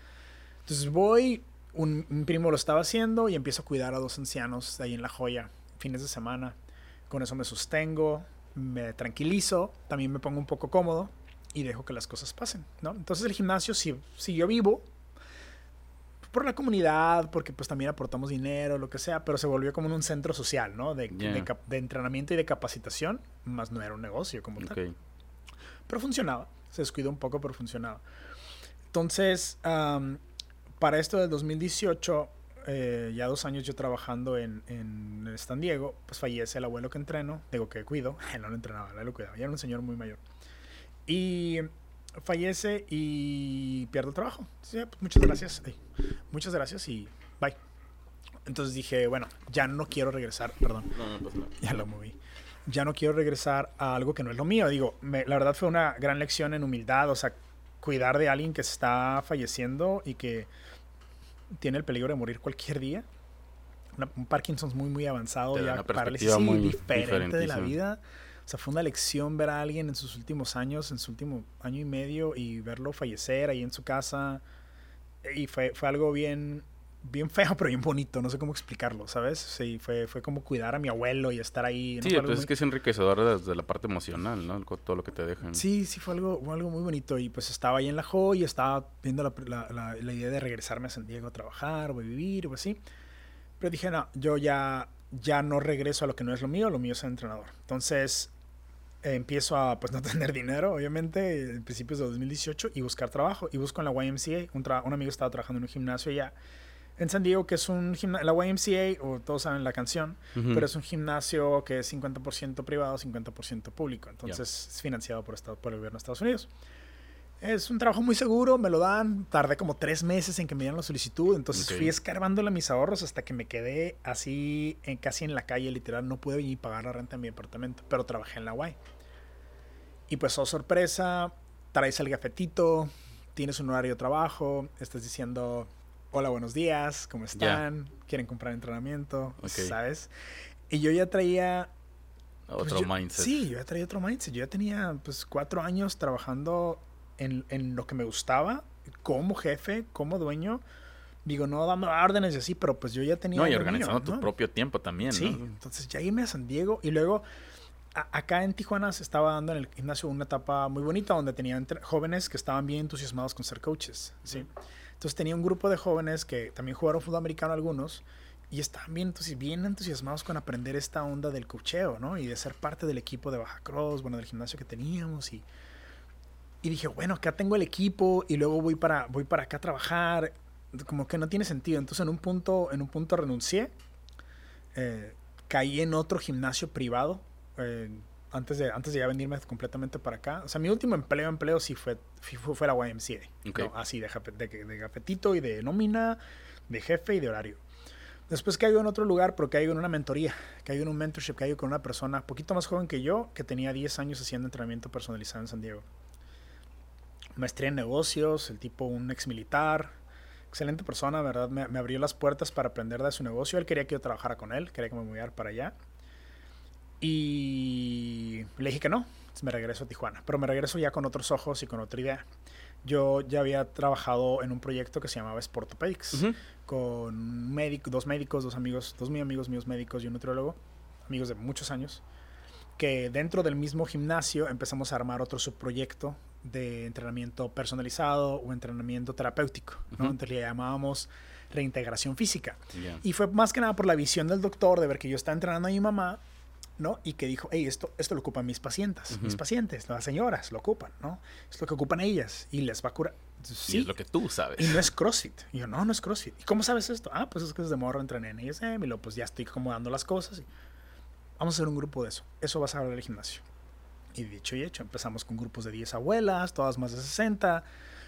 Entonces voy, un, un, primo lo estaba haciendo y empiezo a cuidar a dos ancianos de ahí en La Joya, fines de semana. Con eso me sostengo, me tranquilizo, también me pongo un poco cómodo y dejo que las cosas pasen, ¿no? Entonces el gimnasio si, si yo vivo por la comunidad, porque pues también aportamos dinero, lo que sea, pero se volvió como un centro social, ¿no? De, yeah. de, de entrenamiento y de capacitación, más no era un negocio como okay. tal. Pero funcionaba, se descuidó un poco, pero funcionaba. Entonces, um, para esto del 2018, eh, ya dos años yo trabajando en, en, San Diego, pues fallece el abuelo que entreno, digo que cuido, [LAUGHS] él no lo entrenaba, él lo cuidaba, ya era un señor muy mayor. Y fallece y pierdo el trabajo. Pues muchas gracias, Ay, muchas gracias y bye. Entonces dije, bueno, ya no quiero regresar, perdón, no, no, pues no. ya lo moví. Ya no quiero regresar a algo que no es lo mío. Digo, me, la verdad fue una gran lección en humildad, o sea, cuidar de alguien que está falleciendo y que tiene el peligro de morir cualquier día. Una, un Parkinson muy, muy avanzado, Te ya parálisis muy diferente de la vida. O sea, fue una lección ver a alguien en sus últimos años, en su último año y medio, y verlo fallecer ahí en su casa. Y fue, fue algo bien, bien feo, [LAUGHS] pero bien bonito. No sé cómo explicarlo, ¿sabes? Sí, fue, fue como cuidar a mi abuelo y estar ahí. ¿no? Sí, pues muy... es que es enriquecedor desde la parte emocional, ¿no? Todo lo que te dejan. Sí, sí, fue algo, algo muy bonito. Y pues estaba ahí en la Jo y estaba viendo la, la, la, la idea de regresarme a San Diego a trabajar o a vivir o así. Pero dije, no, yo ya, ya no regreso a lo que no es lo mío, lo mío es ser entrenador. Entonces eh, empiezo a pues [LAUGHS] no tener dinero, obviamente, en principios de 2018 y buscar trabajo. Y busco en la YMCA, un, un amigo estaba trabajando en un gimnasio allá en San Diego, que es un gimnasio, la YMCA, o todos saben la canción, uh -huh. pero es un gimnasio que es 50% privado, 50% público. Entonces yeah. es financiado por, estado, por el gobierno de Estados Unidos. Es un trabajo muy seguro, me lo dan. Tardé como tres meses en que me dieran la solicitud. Entonces okay. fui escarbándole mis ahorros hasta que me quedé así, en, casi en la calle, literal. No pude ni pagar la renta de mi apartamento, pero trabajé en la Y. Y pues, oh sorpresa, traes el gafetito, tienes un horario de trabajo, estás diciendo, hola, buenos días, ¿cómo están? ¿Quieren comprar entrenamiento? ¿Sabes? Y yo ya traía... Pues, otro mindset. Sí, yo ya traía otro mindset. Yo ya tenía pues cuatro años trabajando en, en lo que me gustaba, como jefe, como dueño. Digo, no dando órdenes y así, pero pues yo ya tenía... No, y organizando tu propio tiempo también, Sí, entonces ya irme a San Diego y luego acá en Tijuana se estaba dando en el gimnasio una etapa muy bonita donde tenían jóvenes que estaban bien entusiasmados con ser coaches, ¿sí? Entonces tenía un grupo de jóvenes que también jugaron fútbol americano algunos y estaban bien, bien entusiasmados con aprender esta onda del cocheo, ¿no? Y de ser parte del equipo de Baja Cross, bueno, del gimnasio que teníamos y... Y dije, bueno, acá tengo el equipo y luego voy para, voy para acá a trabajar. Como que no tiene sentido. Entonces en un punto, en un punto renuncié. Eh, caí en otro gimnasio privado eh, antes, de, antes de ya venirme completamente para acá. O sea, mi último empleo, empleo sí fue, fue, la YMCA. Así, de, de, de, gafetito y de nómina, de jefe y de horario. Después caigo en otro lugar, pero caigo en una mentoría, caigo en un mentorship, caigo con una persona poquito más joven que yo, que tenía 10 años haciendo entrenamiento personalizado en San Diego. Maestría en negocios, el tipo un ex militar, excelente persona, ¿verdad? Me, me, abrió las puertas para aprender de su negocio. Él quería que yo trabajara con él, quería que me moviera para allá. Y le dije que no, me regreso a Tijuana, pero me regreso ya con otros ojos y con otra idea. Yo ya había trabajado en un proyecto que se llamaba Sportopedics, con médico, dos médicos, dos amigos, dos muy amigos míos médicos y un nutriólogo, amigos de muchos años, que dentro del mismo gimnasio empezamos a armar otro subproyecto de entrenamiento personalizado o entrenamiento terapéutico, ¿no? Entonces le llamábamos reintegración física. Y fue más que nada por la visión del doctor de ver que yo estaba entrenando a mi mamá ¿no? Y que dijo, hey, esto, esto lo ocupan mis pacientes, mis pacientes, las señoras lo ocupan, ¿no? Es lo que ocupan ellas y les va a curar. Sí. es lo que tú sabes. Y no es CrossFit. Y yo, no, no es CrossFit. ¿Y cómo sabes esto? Ah, pues es que desde morro entrené en ASM y lo, pues ya estoy acomodando las cosas. Y vamos a hacer un grupo de eso. Eso vas a hablar del gimnasio. Y dicho y hecho, empezamos con grupos de 10 abuelas, todas más de 60.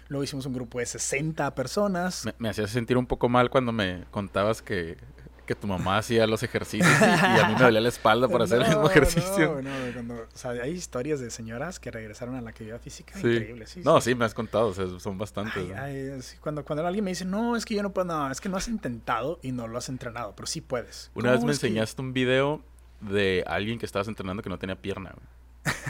Luego hicimos un grupo de 60 personas. Me, me hacía sentir un poco mal cuando me contabas que que tu mamá hacía los ejercicios y, a mí me dolía la espalda por hacer el mismo ejercicio. No, no, cuando, o sea, hay historias de señoras que regresaron a la actividad física increíbles. Sí, no, sí. me has contado, o sea, son bastantes. cuando, cuando alguien me dice, no, es que yo no puedo, no, es que no has intentado y no lo has entrenado, pero sí puedes. Una vez me enseñaste un video de alguien que estabas entrenando que no tenía pierna, güey.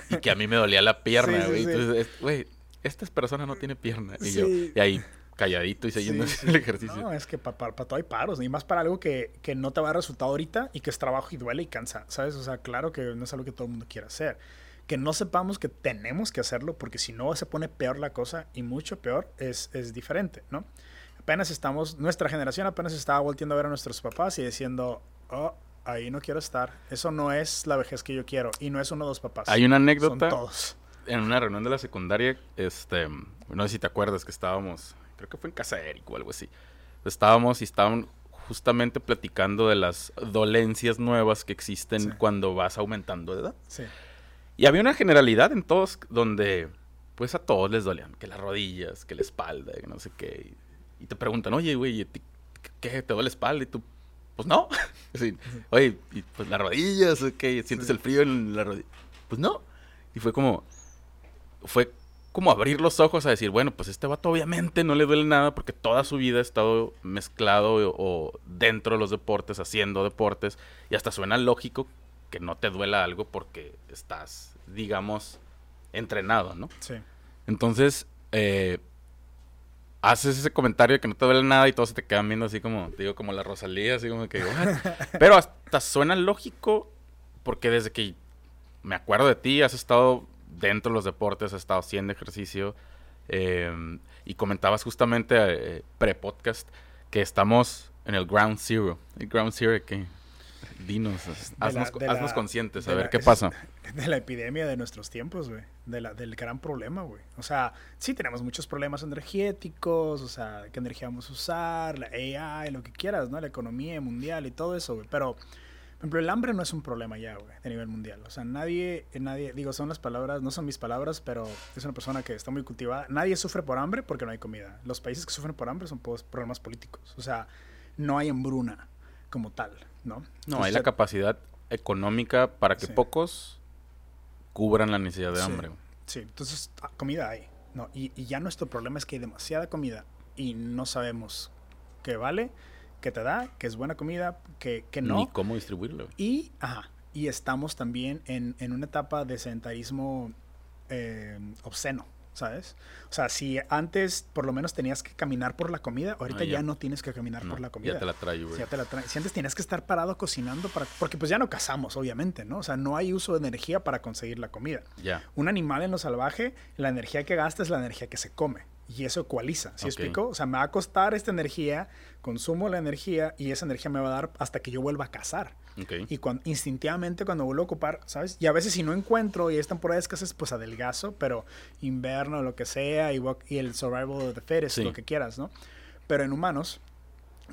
Y que a mí me dolía la [LAUGHS] pierna, güey. Entonces, güey, esta persona no tiene pierna. Y yo, y ahí calladito y siguiendo el ejercicio. No, es que para, todo hay paros, y más para algo que, que, no te va a dar resultado ahorita y que es trabajo y duele y cansa, ¿sabes? O sea, claro que no es algo que todo el mundo quiera hacer. Que no sepamos que tenemos que hacerlo porque si no se pone peor la cosa y mucho peor es, es diferente, ¿no? Apenas estamos, nuestra generación apenas estaba volviendo a ver a nuestros papás y diciendo, oh, ahí no quiero estar. Eso no es la vejez que yo quiero y no es uno de los papás. Hay una anécdota. Son todos. En una reunión de la secundaria, este, no sé si te acuerdas que estábamos creo que fue en casa de Eric o algo así. Estábamos y estaban justamente platicando de las dolencias nuevas que existen cuando vas aumentando de edad. Sí. Y había una generalidad en todos donde pues a todos les dolían, que las rodillas, que la espalda, que no sé qué. Y te preguntan, oye, güey, ¿qué te duele la espalda? Y tú, pues no. [LAUGHS] oye, y pues las rodillas, ¿qué? ¿Sientes el frío en la rodilla? Pues no. Y fue como, fue como abrir los ojos a decir, bueno, pues este vato obviamente no le duele nada porque toda su vida ha estado mezclado o, dentro de los deportes, haciendo deportes, y hasta suena lógico que no te duela algo porque estás, digamos, entrenado, ¿no? Sí. Entonces, eh, haces ese comentario de que no te duele nada y todos se te quedan viendo así como, digo, como la Rosalía, así como que, [LAUGHS] pero hasta suena lógico porque desde que me acuerdo de ti has estado dentro de los deportes, ha estado haciendo ejercicio. Em, y comentabas justamente eh, pre-podcast que estamos en el Ground Zero. El Ground Zero que... Dinos, haznos, conscientes, a ver qué [LAUGHS] pasa. De la epidemia de nuestros tiempos, güey. De del gran problema, güey. O sea, sí tenemos muchos problemas energéticos, o sea, qué energía vamos a usar, la AI, lo que quieras, ¿no? La economía mundial y todo eso, güey. Pero ejemplo, el hambre no es un problema ya, güey, a nivel mundial. O sea, nadie, nadie, digo, son las palabras, no son mis palabras, pero es una persona que está muy cultivada. Nadie sufre por hambre porque no hay comida. Los países que sufren por hambre son problemas políticos. O sea, no hay hambruna como tal, ¿no? No, hay la capacidad económica para que pocos cubran la necesidad de hambre. Sí, entonces ah, comida hay. No, y, y, ya nuestro problema es que hay demasiada comida y no sabemos qué vale, qué te da, qué es buena comida, qué, qué no. Ni cómo distribuirlo. Y, ajá, y estamos también en, en una etapa de sedentarismo eh, obsceno. ¿sabes? O sea, si antes por lo menos tenías que caminar por la comida, ahorita ah, ya. no tienes que caminar por la comida. Ya te la trae, güey. Ya te la Si antes tenías que estar parado cocinando para... Porque pues ya no cazamos, obviamente, ¿no? O sea, no hay uso de energía para conseguir la comida. Ya. Un animal en lo salvaje, la energía que gasta es la energía que se come. Y eso ecualiza, ¿sí explico? O sea, me va a costar esta energía, consumo la energía y esa energía me va a dar hasta que yo vuelva a cazar. Y cuando, instintivamente cuando vuelvo a ocupar, ¿sabes? Y a veces si no encuentro y es temporada de escasez, pues adelgazo, pero invierno, lo que sea, y, y el survival of the fittest, lo que quieras, ¿no? Pero en humanos,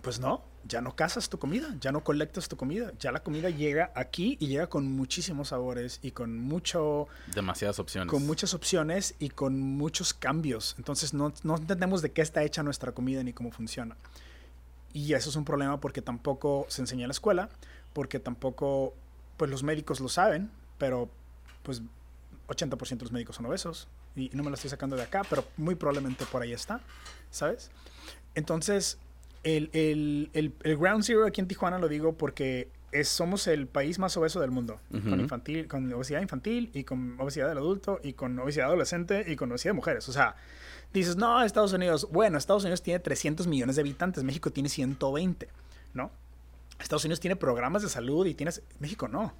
pues no, ya no cazas tu comida, ya no colectas tu comida, ya la comida llega aquí y llega con muchísimos sabores y con mucho... Demasiadas opciones. Con muchas opciones y con muchos cambios. Entonces no, no entendemos de qué está hecha nuestra comida ni cómo funciona. Y eso es un problema porque tampoco se enseña en la escuela, porque tampoco, pues los médicos lo saben, pero pues 80% de los médicos son obesos. Y no me lo estoy sacando de acá, pero muy probablemente por ahí está, ¿sabes? Entonces, el, el, el, Ground Zero aquí en Tijuana lo digo porque es, somos el país más obeso del mundo, con, infantil, con obesidad infantil y con obesidad del adulto y con obesidad adolescente y con obesidad de mujeres. O sea, dices, no, Estados Unidos, bueno, Estados Unidos tiene 300 millones de habitantes, México tiene 120, ¿no? Estados Unidos tiene programas de salud y tienes... México no.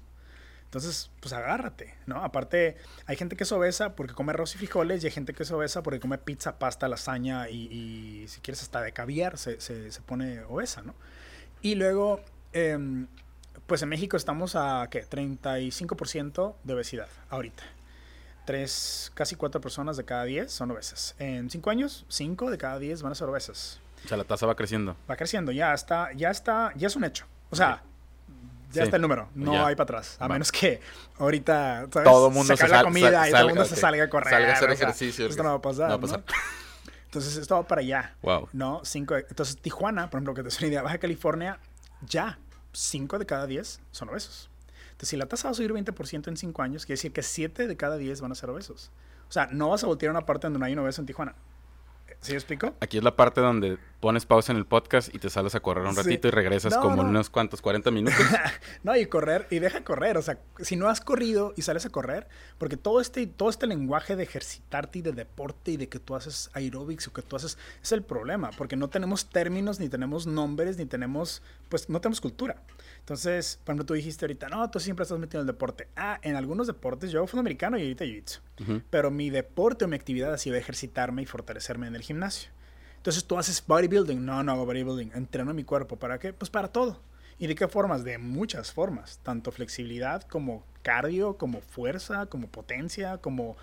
Entonces, pues agárrate, ¿no? Aparte, hay gente que es obesa porque come arroz y frijoles y hay gente que es obesa porque come pizza, pasta, lasaña y, si quieres hasta de caviar se, se, pone obesa, ¿no? Y luego, em, pues en México estamos a, ¿qué? 35% de obesidad ahorita. Tres, casi cuatro personas de cada diez son obesas. En cinco años, cinco de cada diez van a ser obesas. O sea, la tasa va creciendo. Va creciendo, ya está, ya está, ya es un hecho. O sea, ya está el número, no hay para atrás. A menos que ahorita, ¿sabes? Todo el mundo se, la comida y todo el mundo se salga a correr. Salga a hacer ejercicio. Esto no va a pasar. No va a pasar. Entonces, esto va para allá. Wow. ¿No? Cinco, entonces, Tijuana, por ejemplo, que te es una idea, Baja California, ya, cinco de cada diez son obesos. Entonces, si la tasa va a subir 20% en cinco años, quiere decir que siete de cada diez van a ser obesos. O sea, no vas a voltear a una parte donde no hay un obeso en Tijuana. ¿Sí explico? Aquí es la parte donde pones pausa en el podcast y te sales a correr un ratito y regresas como unos cuantos, 40 minutos. [LAUGHS] no, y correr, y deja correr. O sea, si no has corrido y sales a correr, porque todo este, todo este lenguaje de ejercitarte y de deporte y de que tú haces aerobics o que tú haces, es el problema, porque no tenemos términos, ni tenemos nombres, ni tenemos, pues no tenemos cultura. Entonces, por ejemplo, tú dijiste ahorita, no, tú siempre estás metido en el deporte. Ah, en algunos deportes, yo fui americano y ahorita jiu-jitsu. Pero mi deporte o mi actividad ha sido ejercitarme y fortalecerme en el gimnasio. Entonces, tú haces bodybuilding. No, no hago bodybuilding. Entreno mi cuerpo. ¿Para qué? Pues para todo. ¿Y de qué formas? De muchas formas. Tanto flexibilidad como cardio, como fuerza, como potencia, como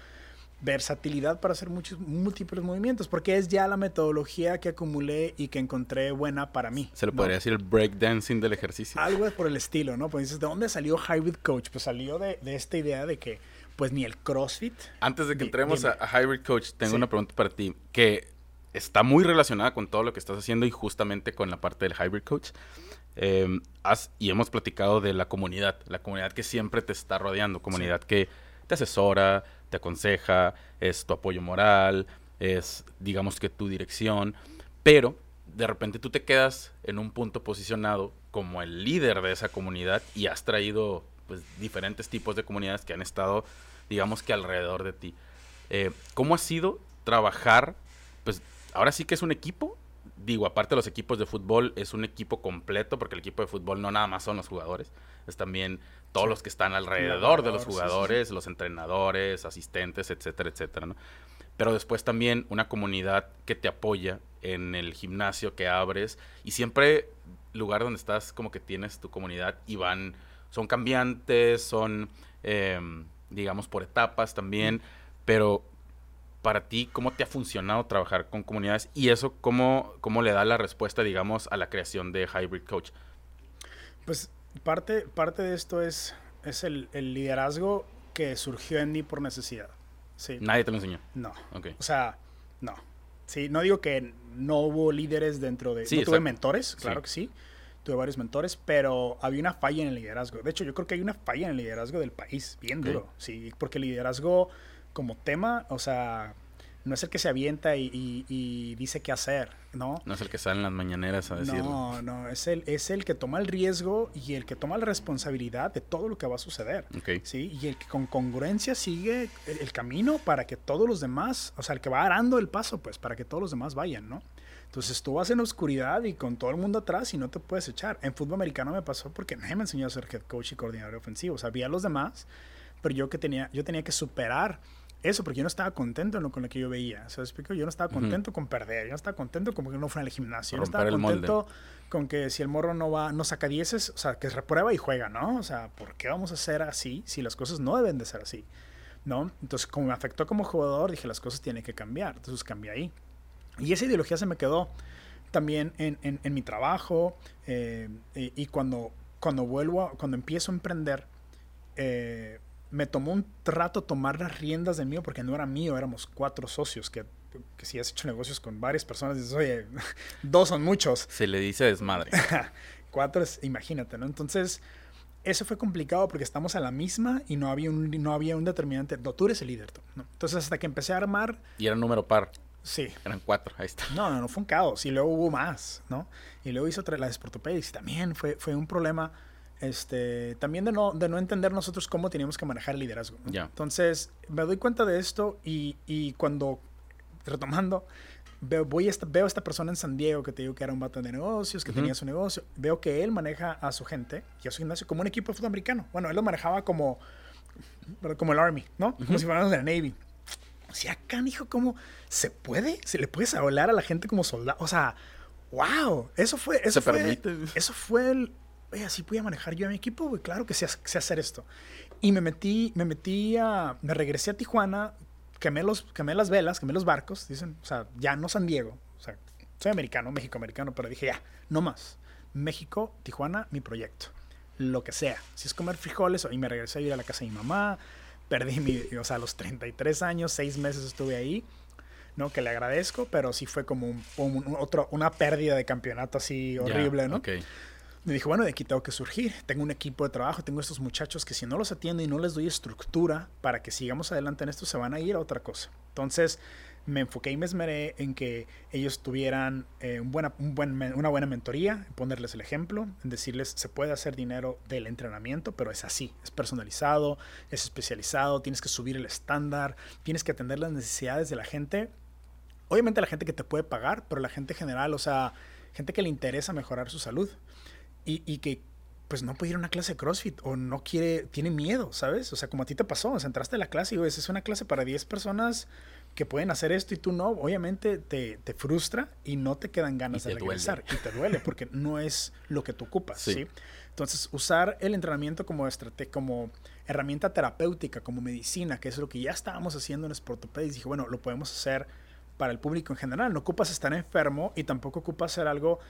versatilidad para hacer muchos múltiples movimientos, porque es ya la metodología que acumulé y que encontré buena para mí. Se lo podría decir el breakdancing del ejercicio. Algo por el estilo, ¿no? Pues dices, ¿de dónde salió Hybrid Coach? Pues salió de, esta idea de que, pues ni el CrossFit. Antes de que entremos a, Hybrid Coach, tengo una pregunta para ti, que está muy relacionada con todo lo que estás haciendo y justamente con la parte del Hybrid Coach. Em, y hemos platicado de la comunidad, la comunidad que siempre te está rodeando, comunidad que te asesora, te aconseja, es tu apoyo moral, es, digamos que tu dirección, pero de repente tú te quedas en un punto posicionado como el líder de esa comunidad y has traído pues, diferentes tipos de comunidades que han estado, digamos que alrededor de ti. Eh, ¿Cómo ha sido trabajar? Pues ahora sí que es un equipo. Digo, aparte de los equipos de fútbol, es un equipo completo, porque el equipo de fútbol no nada más son los jugadores, es también todos los que están alrededor de los jugadores, los entrenadores, asistentes, etcétera, etcétera, ¿no? Pero después también una comunidad que te apoya en el gimnasio que abres y siempre lugar donde estás como que tienes tu comunidad y van, son cambiantes, son, em, digamos, por etapas también, pero para ti, ¿cómo te ha funcionado trabajar con comunidades y eso cómo, cómo le da la respuesta, digamos, a la creación de Hybrid Coach? Pues Parte, parte de esto es, es el, liderazgo que surgió en mí por necesidad. Sí. ¿Nadie te lo enseñó? No. O sea, no. Sí, no digo que no hubo líderes dentro de... Sí, tuve mentores, claro que sí. Tuve varios mentores, pero había una falla en el liderazgo. De hecho, yo creo que hay una falla en el liderazgo del país, bien duro. Sí, porque el liderazgo como tema, o sea, no es el que se avienta y, dice qué hacer, ¿no? No es el que sale en las mañaneras a decirlo. No, no, es el, es el que toma el riesgo y el que toma la responsabilidad de todo lo que va a suceder. ¿sí? Y el que con congruencia sigue el, camino para que todos los demás, o sea, el que va arando el paso, pues, para que todos los demás vayan, ¿no? Entonces tú vas en la oscuridad y con todo el mundo atrás y no te puedes echar. En fútbol americano me pasó porque nadie me enseñó a ser head coach y coordinador ofensivo. O sea, había los demás, pero yo que tenía, yo tenía que superar eso, porque yo no estaba contento con lo que yo veía. ¿Se explico? Yo no estaba contento con perder, yo no estaba contento con que no fuera al gimnasio, yo no estaba contento con que si el morro no va, no saca dieces, o sea, que reprueba y juega, ¿no? O sea, ¿por qué vamos a hacer así si las cosas no deben de ser así? ¿No? Entonces, como me afectó como jugador, dije, las cosas tienen que cambiar. Entonces cambié ahí. Y esa ideología se me quedó también en, en, mi trabajo eh, y, cuando, cuando vuelvo, cuando empiezo a emprender, eh, me tomó un rato tomar las riendas de mío porque no era mío, éramos cuatro socios que, que si has hecho negocios con varias personas, dices, oye, [LAUGHS] dos son muchos. Se le dice desmadre. [LAUGHS] cuatro es, imagínate, ¿no? Entonces, eso fue complicado porque estamos a la misma y no había un, no había un determinante, no, tú eres el líder, ¿no? Entonces, hasta que empecé a armar... Y era número par. Sí. Eran cuatro, ahí está. No, no, no fue un caos. Y luego hubo más, ¿no? Y luego hizo la Sportopedics y también fue, fue un problema este, también de no, de no entender nosotros cómo teníamos que manejar el liderazgo. Entonces, me doy cuenta de esto y, y cuando, retomando, veo, voy a esta, veo a esta persona en San Diego que te digo que era un vato de negocios, que tenía su negocio, veo que él maneja a su gente y a su gimnasio como un equipo de fútbol americano. Bueno, él lo manejaba como, como el Army, ¿no? Como si fuéramos de la Navy. O sea, acá, hijo, ¿cómo se puede? ¿Se le puedes hablar a la gente como soldado? O sea, wow, eso fue... Eso ¿Se fue, permite? Eso fue el, oye, así voy a manejar yo a mi equipo, güey, claro que sé, hacer esto. Y me metí, me metí a, me regresé a Tijuana, quemé, los, quemé las velas, quemé los barcos, dicen, o sea, ya no San Diego, o sea, soy americano, México-americano, pero dije, ya, no más. México, Tijuana, mi proyecto. Lo que sea. Si es comer frijoles, y me regresé a ir a la casa de mi mamá, perdí mi, o sea, a los 33 años, seis meses estuve ahí. ¿no? Que le agradezco, pero sí fue como un, otro, una pérdida de campeonato así horrible, ¿no? Okay me dijo, bueno, de aquí tengo que surgir. Tengo un equipo de trabajo, tengo estos muchachos que si no los atiendo y no les doy estructura para que sigamos adelante en esto, se van a ir a otra cosa. Entonces, me enfoqué y me esmeré en que ellos tuvieran eh, un buena, buen, una buena mentoría, en ponerles el ejemplo, en decirles, se puede hacer dinero del entrenamiento, pero es así, es personalizado, es especializado, tienes que subir el estándar, tienes que atender las necesidades de la gente. Obviamente la gente que te puede pagar, pero la gente general, o sea, gente que le interesa mejorar su salud y, y que pues no puede ir a una clase de CrossFit o no quiere, tiene miedo, ¿sabes? O sea, como a ti te pasó, o sea, entraste a la clase y dices, es una clase para 10 personas que pueden hacer esto y tú no, obviamente te, te frustra y no te quedan ganas de regresar y te duele porque no es lo que tú ocupas, sí. Entonces, usar el entrenamiento como, como herramienta terapéutica, como medicina, que es lo que ya estábamos haciendo en Sportopedics, dije, bueno, lo podemos hacer para el público en general. No ocupas estar enfermo y tampoco ocupas hacer algo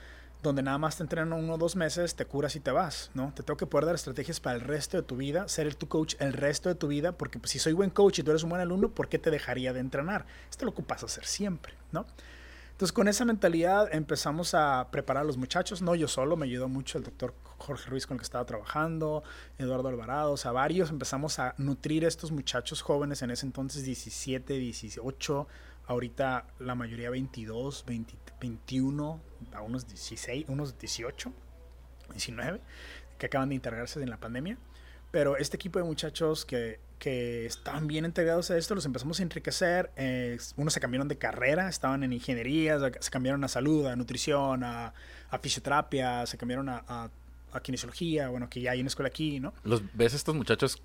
donde nada más te entrenan uno o dos meses, te curas y te vas, ¿no? Te tengo que poder dar estrategias para el resto de tu vida, ser tu coach el resto de tu vida, porque pues, si soy buen coach y tú eres un buen alumno, ¿por qué te dejaría de entrenar? Esto lo ocupas hacer siempre, ¿no? Entonces, con esa mentalidad empezamos a preparar a los muchachos, no yo solo, me ayudó mucho el doctor Jorge Ruiz con el que estaba trabajando, Eduardo Alvarado, o sea, varios empezamos a nutrir a estos muchachos jóvenes en ese entonces, 17, 18, ahorita la mayoría 22, 20, 21, a unos 16, unos 18, 19, que acaban de integrarse en la pandemia. Pero este equipo de muchachos que, que estaban bien integrados a esto, los empezamos a enriquecer. Eh, unos se cambiaron de carrera, estaban en ingeniería, se cambiaron a salud, a nutrición, a, a fisioterapia, se cambiaron a, a, a, kinesiología, bueno, que ya hay una escuela aquí, ¿no? ¿Los ves estos muchachos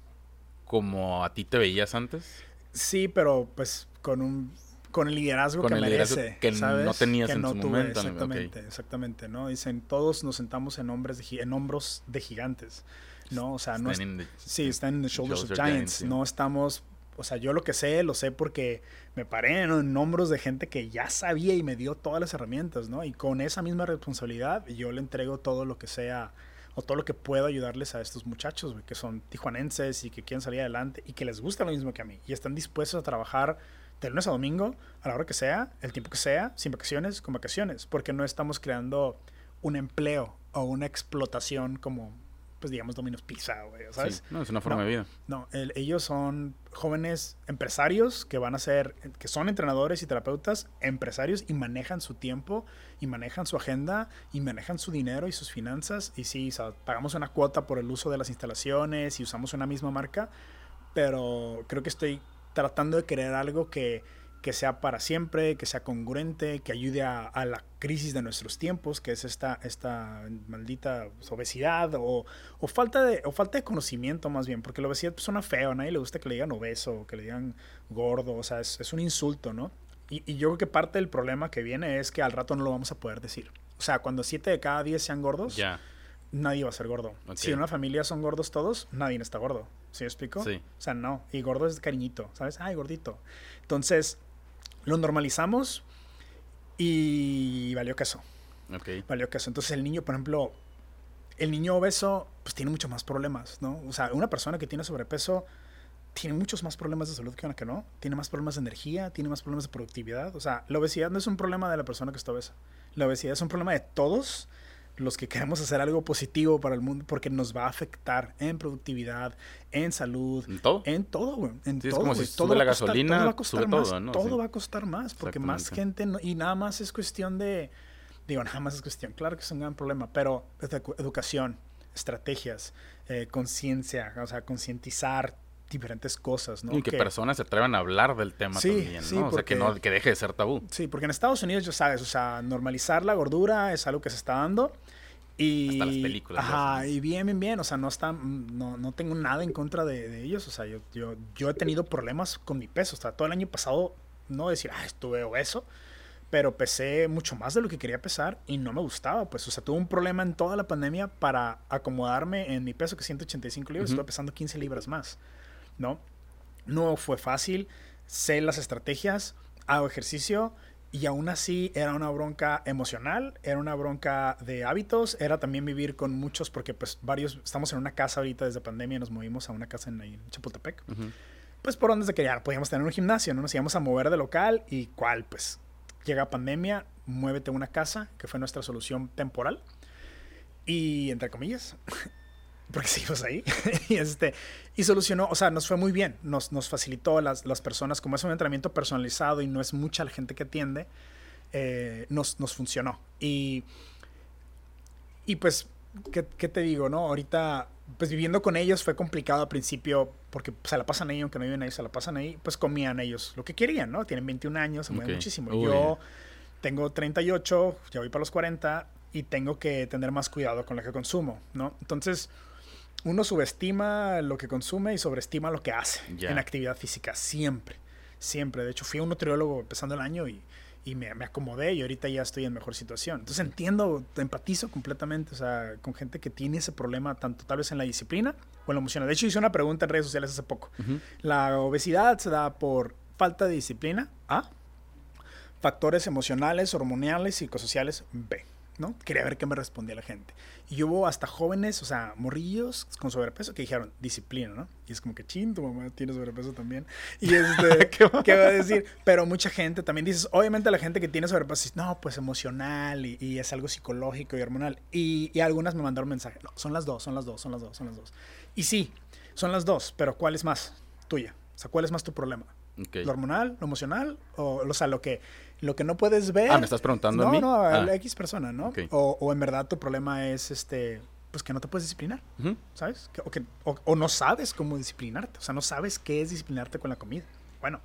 como a ti te veías antes? Sí, pero pues con un con el liderazgo que merece, que no tenías en su momento. Exactamente, exactamente, ¿no? Dicen, todos nos sentamos en hombres de, en hombros de gigantes, ¿no? O sea, no sí, están en the shoulders, of giants, no estamos o sea, yo lo que sé, lo sé porque me paré en, hombros de gente que ya sabía y me dio todas las herramientas, ¿no? Y con esa misma responsabilidad yo le entrego todo lo que sea o todo lo que puedo ayudarles a estos muchachos, que son tijuanenses y que quieren salir adelante y que les gusta lo mismo que a mí y están dispuestos a trabajar de lunes a domingo, a la hora que sea, el tiempo que sea, sin vacaciones, con vacaciones, porque no estamos creando un empleo o una explotación como pues digamos, Domino's Pizza, güey, ¿sabes? no, es una forma de vida. No, ellos son jóvenes empresarios que van a ser, que son entrenadores y terapeutas, empresarios y manejan su tiempo y manejan su agenda y manejan su dinero y sus finanzas. Y sí, pagamos una cuota por el uso de las instalaciones y usamos una misma marca, pero creo que estoy tratando de crear algo que que sea para siempre, que sea congruente, que ayude a, la crisis de nuestros tiempos, que es esta, esta maldita obesidad o, falta de, o falta de conocimiento más bien, porque la obesidad pues, suena feo, a nadie le gusta que le digan obeso, que le digan gordo, o sea, es, un insulto, ¿no? Y, yo creo que parte del problema que viene es que al rato no lo vamos a poder decir. O sea, cuando 7 de cada 10 sean gordos, nadie va a ser gordo. Si en una familia son gordos todos, nadie está gordo. ¿Sí me explico? Sí. O sea, no. Y gordo es cariñito, ¿sabes? Ay, gordito. Entonces, lo normalizamos y valió queso. Okay. Valió queso. Entonces el niño, por ejemplo, el niño obeso, pues tiene muchos más problemas, ¿no? O sea, una persona que tiene sobrepeso tiene muchos más problemas de salud que una que no. Tiene más problemas de energía, tiene más problemas de productividad. O sea, la obesidad no es un problema de la persona que está obesa. La obesidad es un problema de todos los que queremos hacer algo positivo para el mundo porque nos va a afectar en productividad, en salud, en todo, en todo, güey, en todo. Es como si todo la gasolina, todo va a costar más, todo, ¿no? todo va a costar más porque más gente y nada más es cuestión de digo, nada más es cuestión, claro que es un gran problema, pero educación, estrategias, eh, conciencia, o sea, concientizar diferentes cosas, ¿no? Y que, personas se atrevan a hablar del tema también, ¿no? o sea, que, no, que deje de ser tabú. Sí, porque en Estados Unidos, ya sabes, o sea, normalizar la gordura es algo que se está dando. Y, Hasta las películas. Ajá, y bien, bien, bien. O sea, no, está, no, no tengo nada en contra de, ellos. O sea, yo, yo, yo he tenido problemas con mi peso. O sea, todo el año pasado, no decir, ah, estuve obeso, pero pesé mucho más de lo que quería pesar y no me gustaba. Pues, o sea, tuve un problema en toda la pandemia para acomodarme en mi peso, que es 185 libras. Estuve pesando 15 libras más. ¿No? No fue fácil, sé las estrategias, hago ejercicio y aún así era una bronca emocional, era una bronca de hábitos, era también vivir con muchos, porque pues varios, estamos en una casa ahorita desde pandemia, nos movimos a una casa en, Chapultepec. Pues por donde se quería, podíamos tener un gimnasio, ¿no? Nos íbamos a mover de local y cuál, pues llega pandemia, muévete a una casa, que fue nuestra solución temporal. Y entre comillas, [LAUGHS] porque [LAUGHS] seguimos ahí. [LAUGHS] y, este, y solucionó, o sea, nos fue muy bien, nos, nos facilitó las, las personas, como es un entrenamiento personalizado y no es mucha la gente que atiende, eh, nos, nos funcionó. Y, y pues, ¿qué, ¿qué, te digo, no? Ahorita, pues viviendo con ellos fue complicado al principio porque se la pasan ahí, aunque no viven ahí, se la pasan ahí, pues comían ellos lo que querían, ¿no? Tienen 21 años, se mueven muchísimo. Yo tengo 38, ya voy para los 40 y tengo que tener más cuidado con lo que consumo, ¿no? Entonces uno subestima lo que consume y sobreestima lo que hace en actividad física, siempre, siempre. De hecho, fui a un nutriólogo empezando el año y, me, acomodé y ahorita ya estoy en mejor situación. Entonces entiendo, empatizo completamente, o sea, con gente que tiene ese problema tanto tal vez en la disciplina o en la emoción. De hecho, hice una pregunta en redes sociales hace poco. La obesidad se da por falta de disciplina, A, factores emocionales, hormonales, psicosociales, B. ¿no? Quería ver qué me respondía la gente. Y hubo hasta jóvenes, o sea, morrillos con sobrepeso que dijeron disciplina, ¿no? Y es como que chin, tu mamá tiene sobrepeso también. Y este, [LAUGHS] ¿Qué, va a decir? Pero mucha gente también dices, obviamente la gente que tiene sobrepeso dice, no, pues emocional y, es algo psicológico y hormonal. Y, y algunas me mandaron mensaje, no, son las dos, son las dos, son las dos, son las dos. Y sí, son las dos, pero ¿cuál es más tuya? O sea, ¿cuál es más tu problema? ¿Lo hormonal, lo emocional? O, o sea, lo que lo que no puedes ver. Ah, me estás preguntando no, a mí. No, a la X persona, ¿no? O, o, en verdad tu problema es este, pues que no te puedes disciplinar, ¿sabes? o, que, o, no sabes cómo disciplinarte, o sea, no sabes qué es disciplinarte con la comida. Bueno,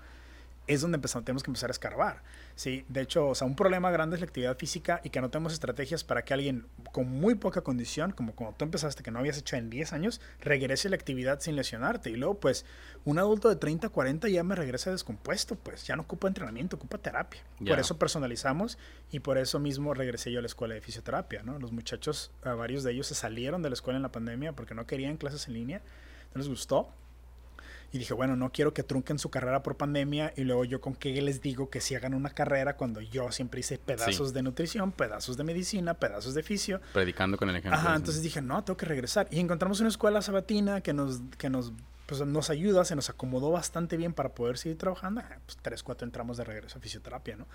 es donde empezamos, tenemos que empezar a escarbar. Sí, de hecho, o sea, un problema grande es la actividad física y que no tenemos estrategias para que alguien con muy poca condición, como cuando tú empezaste, que no habías hecho en 10 años, regrese a la actividad sin lesionarte. Y luego, pues, un adulto de 30, 40 ya me regresa descompuesto, pues ya no ocupa entrenamiento, ocupa terapia. Por eso personalizamos y por eso mismo regresé yo a la escuela de fisioterapia, ¿no? Los muchachos, varios de ellos se salieron de la escuela en la pandemia porque no querían clases en línea, no les gustó y dije, bueno, no quiero que trunquen su carrera por pandemia y luego yo con qué les digo que si hagan una carrera cuando yo siempre hice pedazos de nutrición, pedazos de medicina, pedazos de fisio. Predicando con el ejemplo. Ajá, entonces dije, no, tengo que regresar. Y encontramos una escuela sabatina que nos, que nos, pues, nos ayuda, se nos acomodó bastante bien para poder seguir trabajando. Ah, pues tres, cuatro entramos de regreso a fisioterapia, ¿no?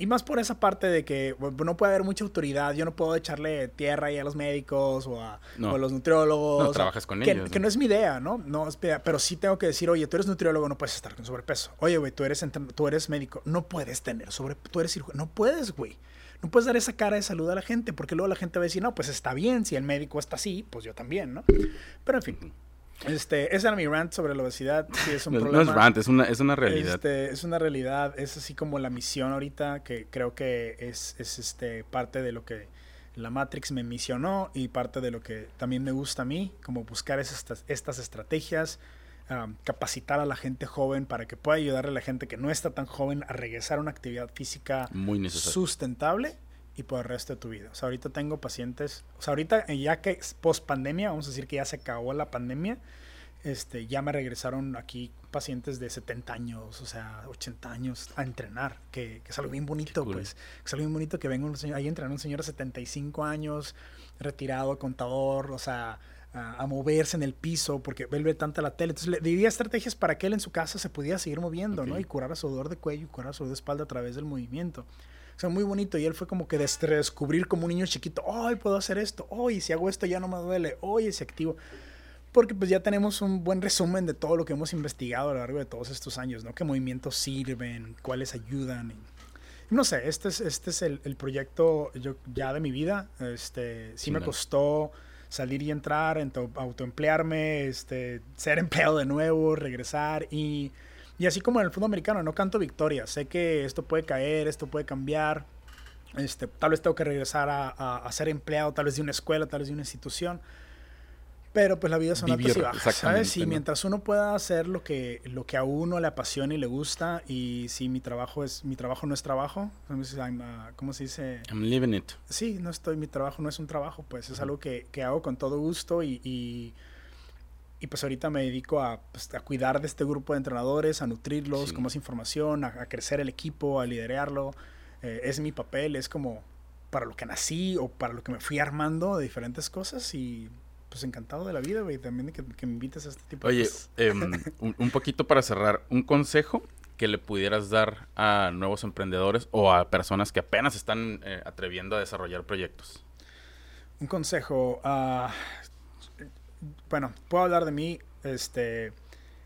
Y más por esa parte de que no puede haber mucha autoridad. Yo no puedo echarle tierra ahí a los médicos o a, los nutriólogos. No trabajas con que, ellos. Que ¿no? es mi idea, ¿no? no pero sí tengo que decir, oye, tú eres nutriólogo, no puedes estar con sobrepeso. Oye, güey, tú eres, tú eres médico, no puedes tener sobrepeso. Tú eres cirujano, no puedes, güey. No puedes dar esa cara de salud a la gente porque luego la gente va a decir, no, pues está bien, si el médico está así, pues yo también, ¿no? Pero en fin. Este, ese era mi rant sobre la obesidad. Sí, es un no, [LAUGHS] problema. No es rant, es una, es una realidad. Este, es una realidad. Es así como la misión ahorita, que creo que es, es este, parte de lo que la Matrix me misionó y parte de lo que también me gusta a mí, como buscar estas, estas estrategias, um, capacitar a la gente joven para que pueda ayudarle a la gente que no está tan joven a regresar a una actividad física Muy sustentable y por el resto de tu vida. O sea, ahorita tengo pacientes, o sea, ahorita eh, ya que post pandemia, vamos a decir que ya se acabó la pandemia, este, ya me regresaron aquí pacientes de 70 años, o sea, 80 años a entrenar, que, que es algo bien bonito, pues, que es algo bien bonito que venga un señor, ahí entrenar un señor de 75 años, retirado, contador, o sea, a, a, moverse en el piso porque vuelve tanta la tele. Entonces le diría estrategias para que él en su casa se pudiera seguir moviendo, okay. ¿no? Y curar su dolor de cuello y curar su dolor de espalda a través del movimiento. O sea, muy bonito. Y él fue como que descubrir como un niño chiquito, hoy puedo hacer esto, hoy si hago esto ya no me duele, hoy se activo. Porque pues ya tenemos un buen resumen de todo lo que hemos investigado a lo largo de todos estos años, ¿no? ¿Qué movimientos sirven? ¿Cuáles ayudan? Y, no sé, este es, este es el, el, proyecto yo, ya de mi vida. Este, sí, sí me no. costó salir y entrar, autoemplearme, este, ser empleado de nuevo, regresar y... Y así como en el fútbol americano, no canto victoria. Sé que esto puede caer, esto puede cambiar. Este, tal vez tengo que regresar a, a, a, ser empleado, tal vez de una escuela, tal vez de una institución. Pero pues la vida son altas y bajas, ¿sabes? Y ¿no? mientras uno pueda hacer lo que, lo que a uno le apasiona y le gusta, y si mi trabajo es mi trabajo no es trabajo, ¿cómo se dice? I'm living it. Sí, no estoy, mi trabajo no es un trabajo, pues es algo que, que hago con todo gusto y, y y pues ahorita me dedico a, pues, a, cuidar de este grupo de entrenadores, a nutrirlos sí. con más información, a, a, crecer el equipo, a liderarlo. Eh, es mi papel, es como para lo que nací o para lo que me fui armando de diferentes cosas y pues encantado de la vida, güey, también de que, que, me invites a este tipo Oye, de cosas. eh, [LAUGHS] un, un poquito para cerrar, un consejo que le pudieras dar a nuevos emprendedores o a personas que apenas están eh, atreviendo a desarrollar proyectos. Un consejo, uh, bueno, puedo hablar de mí, este,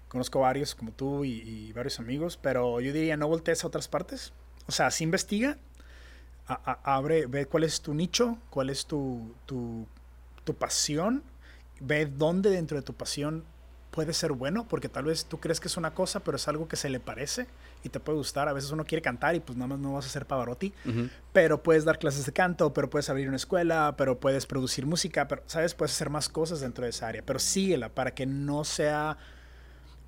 conozco varios como tú y, varios amigos, pero yo diría no voltees a otras partes. O sea, sí investiga, abre, ve cuál es tu nicho, cuál es tu, tu pasión, ve dónde dentro de tu pasión puede ser bueno, porque tal vez tú crees que es una cosa, pero es algo que se le parece y te puede gustar. A veces uno quiere cantar y pues nada más no vas a ser Pavarotti, uh -huh. pero puedes dar clases de canto, pero puedes abrir una escuela, pero puedes producir música, pero, ¿sabes? Puedes hacer más cosas dentro de esa área, pero síguela para que no sea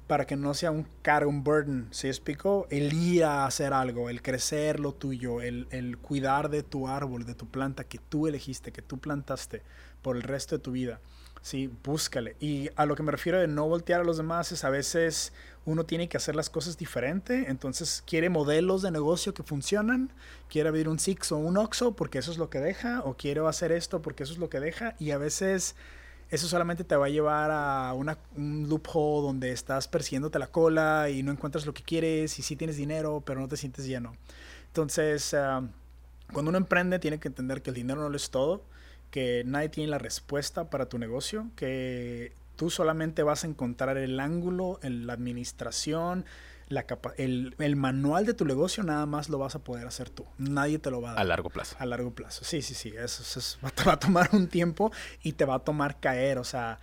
para que no sea un cargo, un burden, ¿sí explico? El ir a hacer algo, el crecer lo tuyo, el, el cuidar de tu árbol, de tu planta que tú elegiste, que tú plantaste por el resto de tu vida. Sí, búscale. Y a lo que me refiero de no voltear a los demás es a veces uno tiene que hacer las cosas diferente, entonces quiere modelos de negocio que funcionan, quiere abrir un Six o un Oxxo porque eso es lo que deja, o quiero hacer esto porque eso es lo que deja, y a veces eso solamente te va a llevar a una, un loophole donde estás persiguiéndote la cola y no encuentras lo que quieres y sí tienes dinero, pero no te sientes lleno. Entonces, uh, cuando uno emprende tiene que entender que el dinero no lo es todo, que nadie tiene la respuesta para tu negocio, que tú solamente vas a encontrar el ángulo, en la administración, la el, el, manual de tu negocio nada más lo vas a poder hacer tú. Nadie te lo va a dar. A largo plazo. A largo plazo. Sí, sí, sí. Eso, eso, eso [LAUGHS] te va a tomar un tiempo y te va a tomar caer. O sea,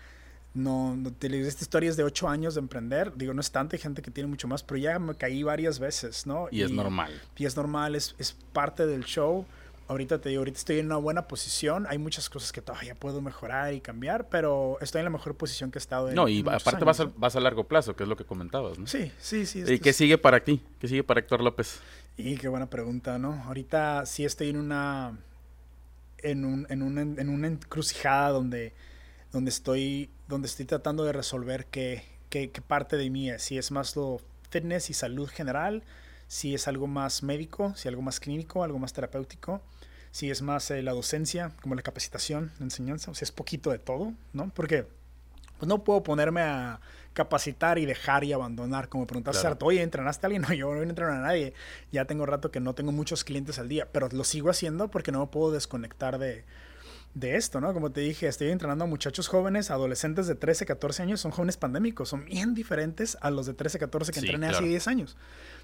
no, no te esta historia es de ocho años de emprender. Digo, no es tanta, hay gente que tiene mucho más, pero ya me caí varias veces, ¿no? Y, y es normal. Y es normal, es, es parte del show ahorita te digo, ahorita estoy en una buena posición. Hay muchas cosas que todavía puedo mejorar y cambiar, pero estoy en la mejor posición que he estado en No, y en aparte años, vas, a, vas a largo plazo, que es lo que comentabas, ¿no? Sí, sí, sí. ¿Y qué es... sigue para ti? ¿Qué sigue para Héctor López? Y qué buena pregunta, ¿no? Ahorita sí estoy en una... En, un, en, una, en una encrucijada donde, donde, estoy, donde estoy tratando de resolver qué, qué, qué parte de mí es. Si es más lo fitness y salud general, si es algo más médico, si algo más clínico, algo más terapéutico si es más eh, la docencia, como la capacitación, la enseñanza, o sea, es poquito de todo, ¿no? Porque pues no puedo ponerme a capacitar y dejar y abandonar. Como preguntaste, claro. oye, ¿entrenaste a alguien? [LAUGHS] No, yo no entreno a nadie. Ya tengo rato que no tengo muchos clientes al día, pero lo sigo haciendo porque no me puedo desconectar de, de esto, ¿no? Como te dije, estoy entrenando a muchachos jóvenes, adolescentes de 13, 14 años, son jóvenes pandémicos, son bien diferentes a los de 13, 14 que entrené hace 10 años.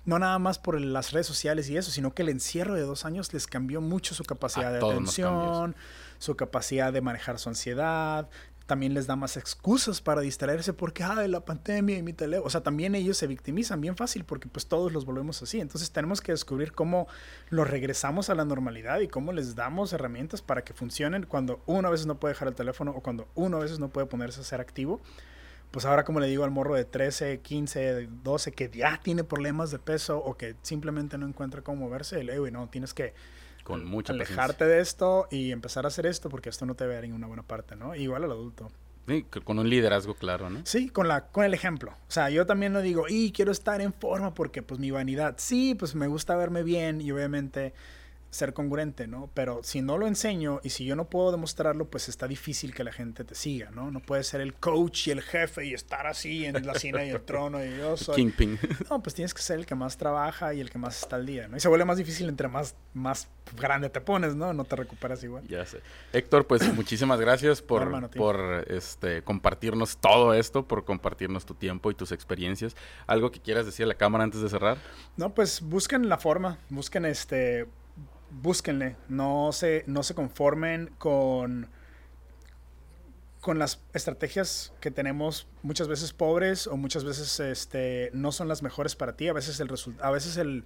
No nada más por las redes sociales y eso, sino que el encierro de dos años les cambió mucho su capacidad de atención, su capacidad de manejar su ansiedad, también les da más excusas para distraerse porque, ah, de la pandemia y mi teléfono. O sea, también ellos se victimizan bien fácil porque pues todos los volvemos así. Entonces tenemos que descubrir cómo los regresamos a la normalidad y cómo les damos herramientas para que funcionen cuando uno a veces no puede dejar el teléfono o cuando uno a veces no puede ponerse a ser activo. Pues ahora como le digo al morro de 13, 15, 12 que ya tiene problemas de peso o que simplemente no encuentra cómo moverse, le digo, no, tienes que con mucha alejarte de esto y empezar a hacer esto porque esto no te ve en una buena parte, ¿no? Igual al adulto. Sí, con un liderazgo claro, ¿no? Sí, con, la, con el ejemplo. O sea, yo también no digo, y quiero estar en forma porque pues mi vanidad, sí, pues me gusta verme bien y obviamente ser congruente, ¿no? Pero si no lo enseño y si yo no puedo demostrarlo, pues está difícil que la gente te siga, ¿no? No puedes ser el coach y el jefe y estar así en la cina y el trono y yo soy... Kingpin. [LAUGHS] No, pues tienes que ser el que más trabaja y el que más está al día, ¿no? Y se vuelve más difícil entre más, más grande te pones, ¿no? No te recuperas igual. Ya sé. Héctor, pues [COUGHS] muchísimas gracias por, por este, compartirnos todo esto, por compartirnos tu tiempo y tus experiencias. ¿Algo que quieras decir a la cámara antes de cerrar? No, pues busquen la forma, busquen este búsquenle, no se, no se conformen con, con las estrategias que tenemos muchas veces pobres o muchas veces este, no son las mejores para ti, a veces el a veces el...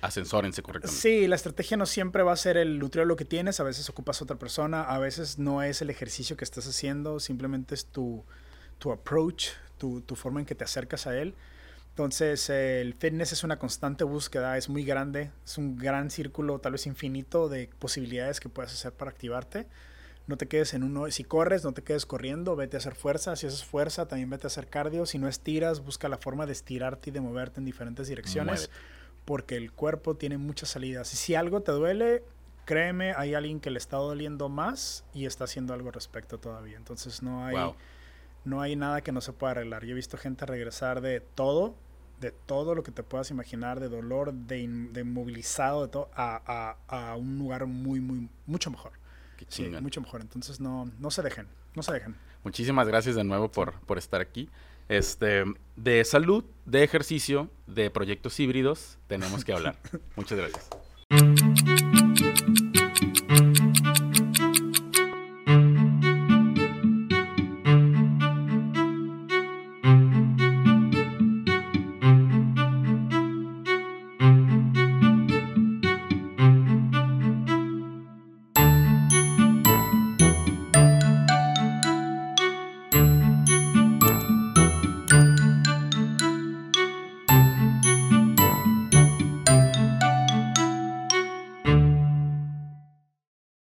Ascensórense correctamente. Sí, la estrategia no siempre va a ser el lo que tienes, a veces ocupas a otra persona, a veces no es el ejercicio que estás haciendo, simplemente es tu, tu approach, tu, tu forma en que te acercas a él. Entonces, el fitness es una constante búsqueda, es muy grande, es un gran círculo, tal vez infinito, de posibilidades que puedes hacer para activarte. No te quedes en uno, si corres, no te quedes corriendo, vete a hacer fuerza, si haces fuerza, también vete a hacer cardio, si no estiras, busca la forma de estirarte y de moverte en diferentes direcciones, porque el cuerpo tiene muchas salidas. Y si algo te duele, créeme, hay alguien que le está doliendo más y está haciendo algo al respecto todavía. Entonces, no hay... No hay nada que no se pueda arreglar. Yo he visto gente regresar de todo de todo lo que te puedas imaginar, de dolor, de, inmovilizado, de todo, a, a, a, un lugar muy, muy, mucho mejor. sí, mucho mejor. Entonces no, no se dejen, no se dejen. Muchísimas gracias de nuevo por, por estar aquí. Este, de salud, de ejercicio, de proyectos híbridos, tenemos que hablar. [LAUGHS] Muchas gracias.